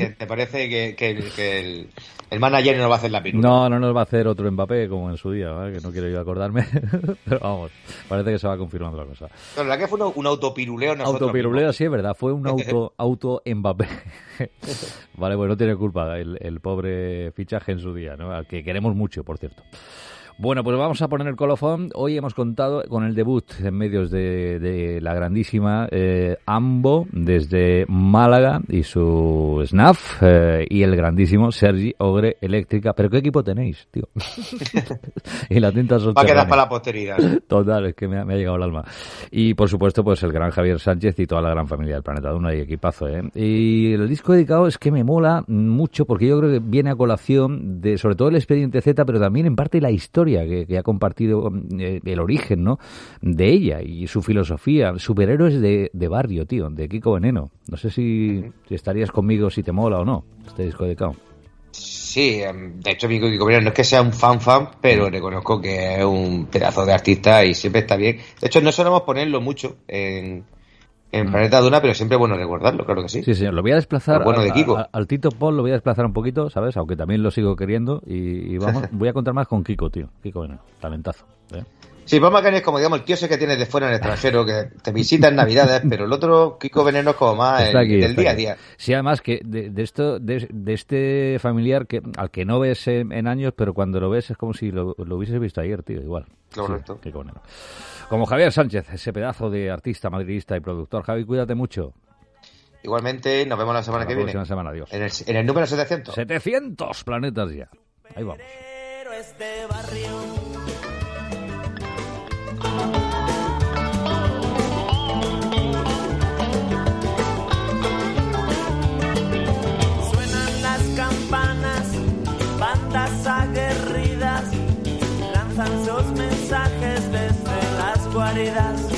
no, te parece que, que el, que el, el manager no va a hacer la pirula. No, no nos va a hacer otro Mbappé como en su día, ¿vale? que no quiero yo acordarme. Pero vamos, parece que se va confirmando la cosa. La verdad que fue un, un autopiruleo nosotros Autopiruleo, sí, es verdad. Fue un auto, auto Mbappé. vale, pues no tiene culpa el, el pobre fichaje en su día, ¿no? Al que queremos mucho, por cierto. Bueno, pues vamos a poner el colofón. Hoy hemos contado con el debut en medios de, de la grandísima eh, Ambo desde Málaga y su SNAF eh, y el grandísimo Sergi Ogre Eléctrica. ¿Pero qué equipo tenéis, tío? y la tinta Va a quedar para la posteridad. Total, es que me ha, me ha llegado el alma. Y por supuesto, pues el gran Javier Sánchez y toda la gran familia del Planeta Duna y equipazo, ¿eh? Y el disco dedicado es que me mola mucho porque yo creo que viene a colación de, sobre todo el expediente Z, pero también en parte la historia que, que ha compartido eh, el origen, ¿no? De ella y su filosofía. Superhéroes de, de barrio, tío, de Kiko Veneno. No sé si, si estarías conmigo si te mola o no este disco dedicado. Sí, em, de hecho, mi Kiko Veneno no es que sea un fan fan, pero reconozco que es un pedazo de artista y siempre está bien. De hecho, no solemos ponerlo mucho en, en Planeta Duna, pero siempre bueno recordarlo, claro que sí. Sí, señor. Lo voy a desplazar bueno de Kiko. a- al Tito Paul, lo voy a desplazar un poquito, ¿sabes? Aunque también lo sigo queriendo. Y, y vamos, voy a contar más con Kiko, tío. Kiko, bueno, talentazo. ¿eh? Sí, Paul McCartney es como, digamos, el tío ese que tienes de fuera en el extranjero, que te visita en Navidades, pero el otro, Kiko Veneno, es como más el- aquí, del día a día. Sí, además que de, de esto, de, de este familiar que al que no ves en, en años, pero cuando lo ves es como si lo, lo hubieses visto ayer, tío, igual. Correcto. Sí, Kiko Veneno. Como Javier Sánchez, ese pedazo de artista madridista y productor. Javi, cuídate mucho. Igualmente, nos vemos la semana la que viene. próxima semana, adiós. En el, en el número 700. 700 planetas ya. Ahí vamos. De barrio. Suenan las campanas, bandas aguerridas, lanzan sus las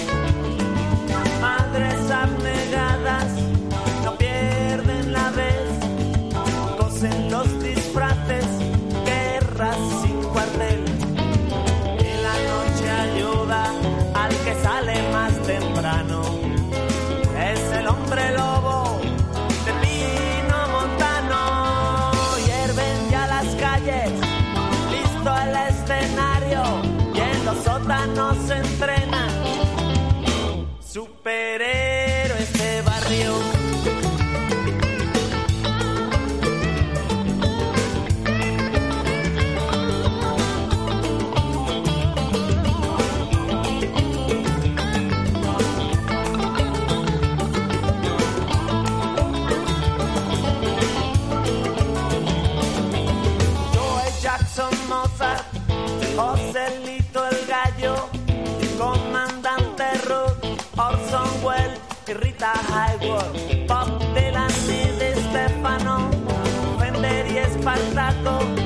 Oh.